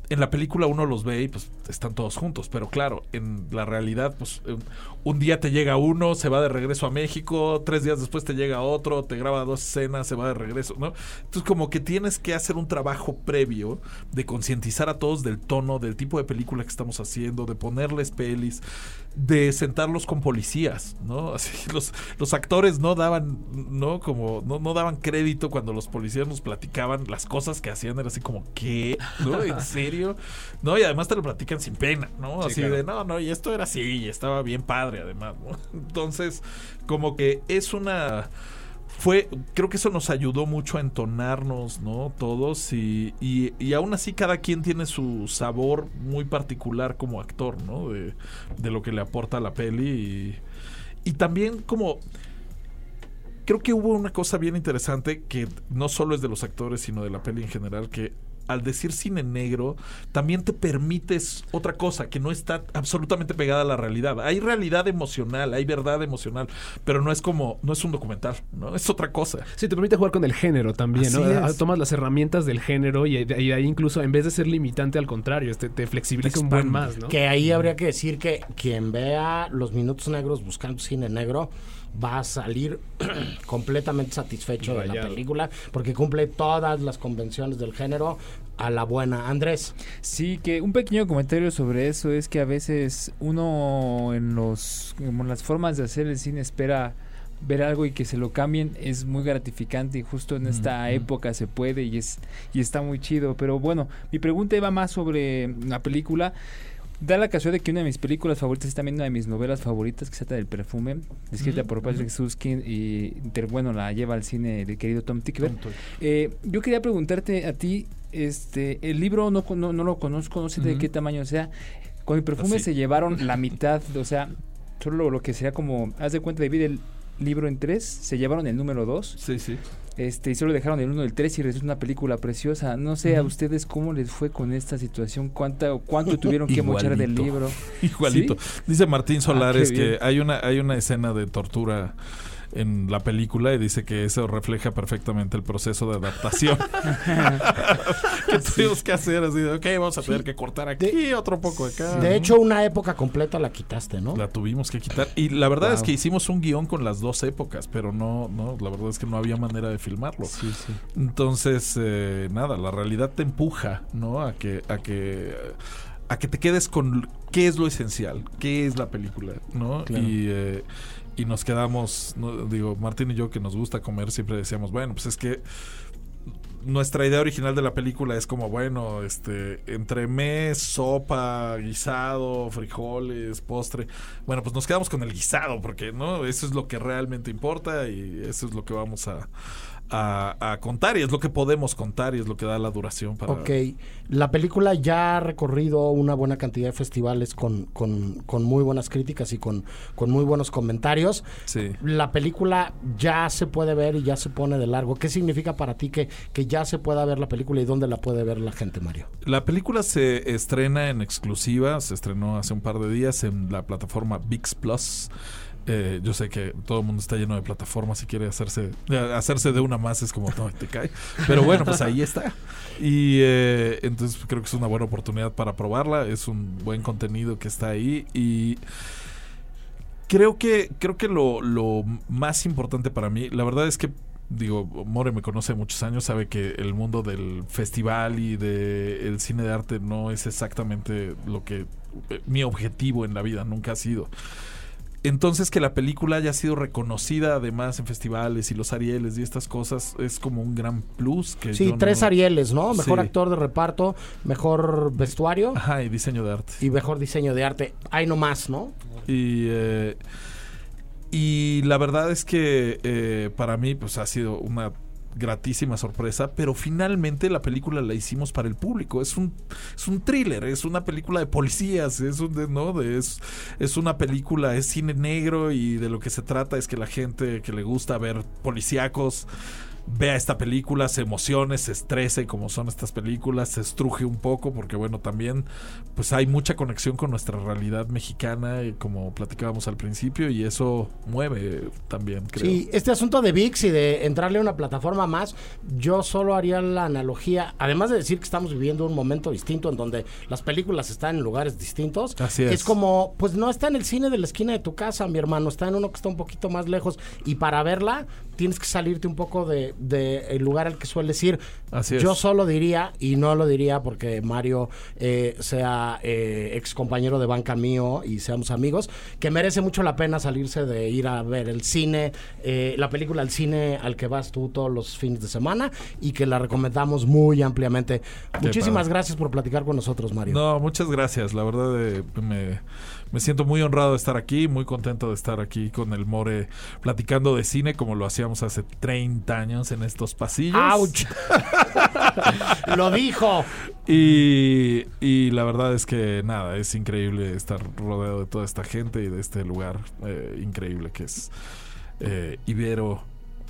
en la película uno los ve y pues están todos juntos, pero claro, en la realidad pues un- un día te llega uno, se va de regreso a México, tres días después te llega otro, te graba dos escenas, se va de regreso, ¿no? Entonces como que tienes que hacer un trabajo previo de concientizar a todos del tono, del tipo de película que estamos haciendo, de ponerles pelis, de sentarlos con policías, ¿no? Así los, los actores no daban, ¿no? Como no, no daban crédito cuando los policías nos platicaban las cosas que hacían, era así como, ¿qué? ¿En serio? No, y además te lo platican sin pena, ¿no? Sí, así claro. de, no, no, y esto era así, y estaba bien padre además, ¿no? Entonces, como que es una fue, creo que eso nos ayudó mucho a entonarnos, ¿no? Todos y, y, y aún así cada quien tiene su sabor muy particular como actor, ¿no? De, de lo que le aporta a la peli y, y también como... Creo que hubo una cosa bien interesante que no solo es de los actores, sino de la peli en general, que al decir cine negro, también te permites otra cosa que no está absolutamente pegada a la realidad. Hay realidad emocional, hay verdad emocional, pero no es como, no es un documental, ¿no? Es otra cosa. Sí, te permite jugar con el género también, ¿no? Así Ah, es. Tomas las herramientas del género y, ahí incluso en vez de ser limitante al contrario, este, te flexibiliza un buen más, ¿no? Que ahí habría que decir que quien vea los minutos negros buscando cine negro va a salir completamente satisfecho de la Rayado. película porque cumple todas las convenciones del género a la buena. Andrés, Sí, que un pequeño comentario sobre eso es que a veces uno en los como en las formas de hacer el cine espera ver algo y que se lo cambien es muy gratificante y justo en esta Ujú. época se puede y es y está muy chido, pero bueno, mi pregunta iba más sobre la película. Da la casualidad de que una de mis películas favoritas es también una de mis novelas favoritas, que se trata del perfume, escrita por Patrick ujú. Susskind y bueno, la lleva al cine el querido Tom Tickver. Eh, yo quería preguntarte a ti, este, el libro no, no, no lo conozco, no sé de qué tamaño sea. Con el perfume Así. se llevaron la mitad, o sea, solo lo que sería como, haz de cuenta, divide el libro en tres, se llevaron el número dos, Sí, sí. este, y solo dejaron el uno del tres y resulta una película preciosa. No sé a ustedes cómo les fue con esta situación, cuánta, cuánto tuvieron que mochar del libro. Igualito. Dice Martín Solares Ah, bien. que hay una, hay una escena de tortura en la película y dice que eso refleja perfectamente el proceso de adaptación que tuvimos que hacer así de, ok, vamos a tener que cortar aquí, otro poco acá. de hecho una época completa la quitaste, ¿no? La tuvimos que quitar. Y la verdad es que hicimos un guion con las dos épocas, pero no, no, la verdad es que no había manera de filmarlo. Sí, sí. Entonces, eh, nada, la realidad te empuja, ¿no? A que, a que, a que te quedes con qué es lo esencial, qué es la película, ¿no? Claro. Y, eh, y nos quedamos, digo, Martín y yo que nos gusta comer, siempre decíamos, bueno, pues es que nuestra idea original de la película es como, bueno, este, entremés, sopa, guisado, frijoles, postre. Bueno, pues nos quedamos con el guisado, porque, ¿no? Eso es lo que realmente importa y eso es lo que vamos a, a, a contar y es lo que podemos contar y es lo que da la duración para... Ok, la película ya ha recorrido una buena cantidad de festivales con, con- con muy buenas críticas y con, con muy buenos comentarios. Sí. La película ya se puede ver y ya se pone de largo. ¿Qué significa para ti que, que ya se pueda ver la película y dónde la puede ver la gente, Mario? La película se estrena en exclusiva, se estrenó hace un par de días en la plataforma VIX Plus. Eh, yo sé que todo el mundo está lleno de plataformas y quiere hacerse eh, hacerse de una más es como no te cae pero bueno pues ahí está. Y eh, entonces creo que es una buena oportunidad para probarla. Es un buen contenido que está ahí. Y creo que creo que lo, lo más importante para mí la verdad es que digo More me conoce muchos años sabe que el mundo del festival y del cine de arte no es exactamente lo que eh, mi objetivo en la vida nunca ha sido entonces que la película haya sido reconocida además en festivales y los Arieles y estas cosas es como un gran plus que Sí, tres no- Arieles, ¿no? Mejor Sí. actor de reparto, mejor vestuario Ajá, y diseño de arte. y mejor diseño de arte. Hay no más, ¿no? Y, eh, y la verdad es que eh, para mí pues ha sido una gratísima sorpresa, pero finalmente la película la hicimos para el público. Es un, es un thriller, es una película de policías, es un no, de- es una película, es cine negro y de lo que se trata es que la gente que le gusta ver policíacos vea esta película, se emocione, se estrese como son estas películas, se estruje un poco porque bueno, también pues hay mucha conexión con nuestra realidad mexicana y como platicábamos al principio y eso mueve también, creo. Sí, este asunto de VIX y de entrarle a una plataforma más, yo solo haría la analogía, además de decir que estamos viviendo un momento distinto en donde las películas están en lugares distintos, Así es. como, pues no está en el cine de la esquina de tu casa, mi hermano, está en uno que está un poquito más lejos y para verla tienes que salirte un poco de, de el lugar al que sueles ir. Así es. Yo solo diría, y no lo diría porque Mario eh, sea eh, ex compañero de banca mío y seamos amigos, que merece mucho la pena salirse de ir a ver el cine, eh, la película al cine al que vas tú todos los fines de semana y que la recomendamos muy ampliamente. Muchísimas gracias por platicar con nosotros, Mario. No, muchas gracias. La verdad eh, me, me siento muy honrado de estar aquí, muy contento de estar aquí con el More platicando de cine como lo hacíamos hace 30 años en estos pasillos. ¡Auch! lo dijo. Y, y la verdad es que nada, es increíble estar rodeado de toda esta gente y de este lugar eh, increíble que es eh, Ibero,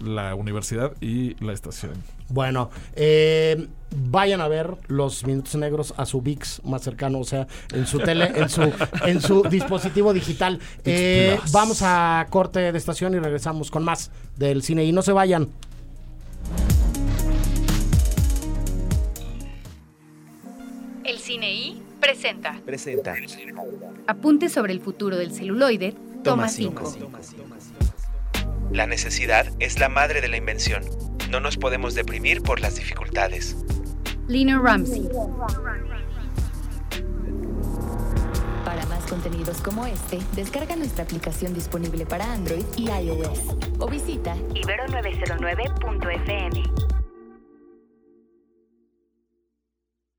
la universidad y la estación. Bueno, eh, vayan a ver los minutos negros a su VIX más cercano, o sea, en su tele, en su, en su dispositivo digital. Eh, vamos a corte de estación y regresamos con más del cine. Y no se vayan. El Cine I presenta Presenta. Apuntes sobre el futuro del celuloide, toma 5. La necesidad es la madre de la invención. No nos podemos deprimir por las dificultades. Lina Ramsey. Para más contenidos como este, descarga nuestra aplicación disponible para Android y iOS o visita Ibero909.fm.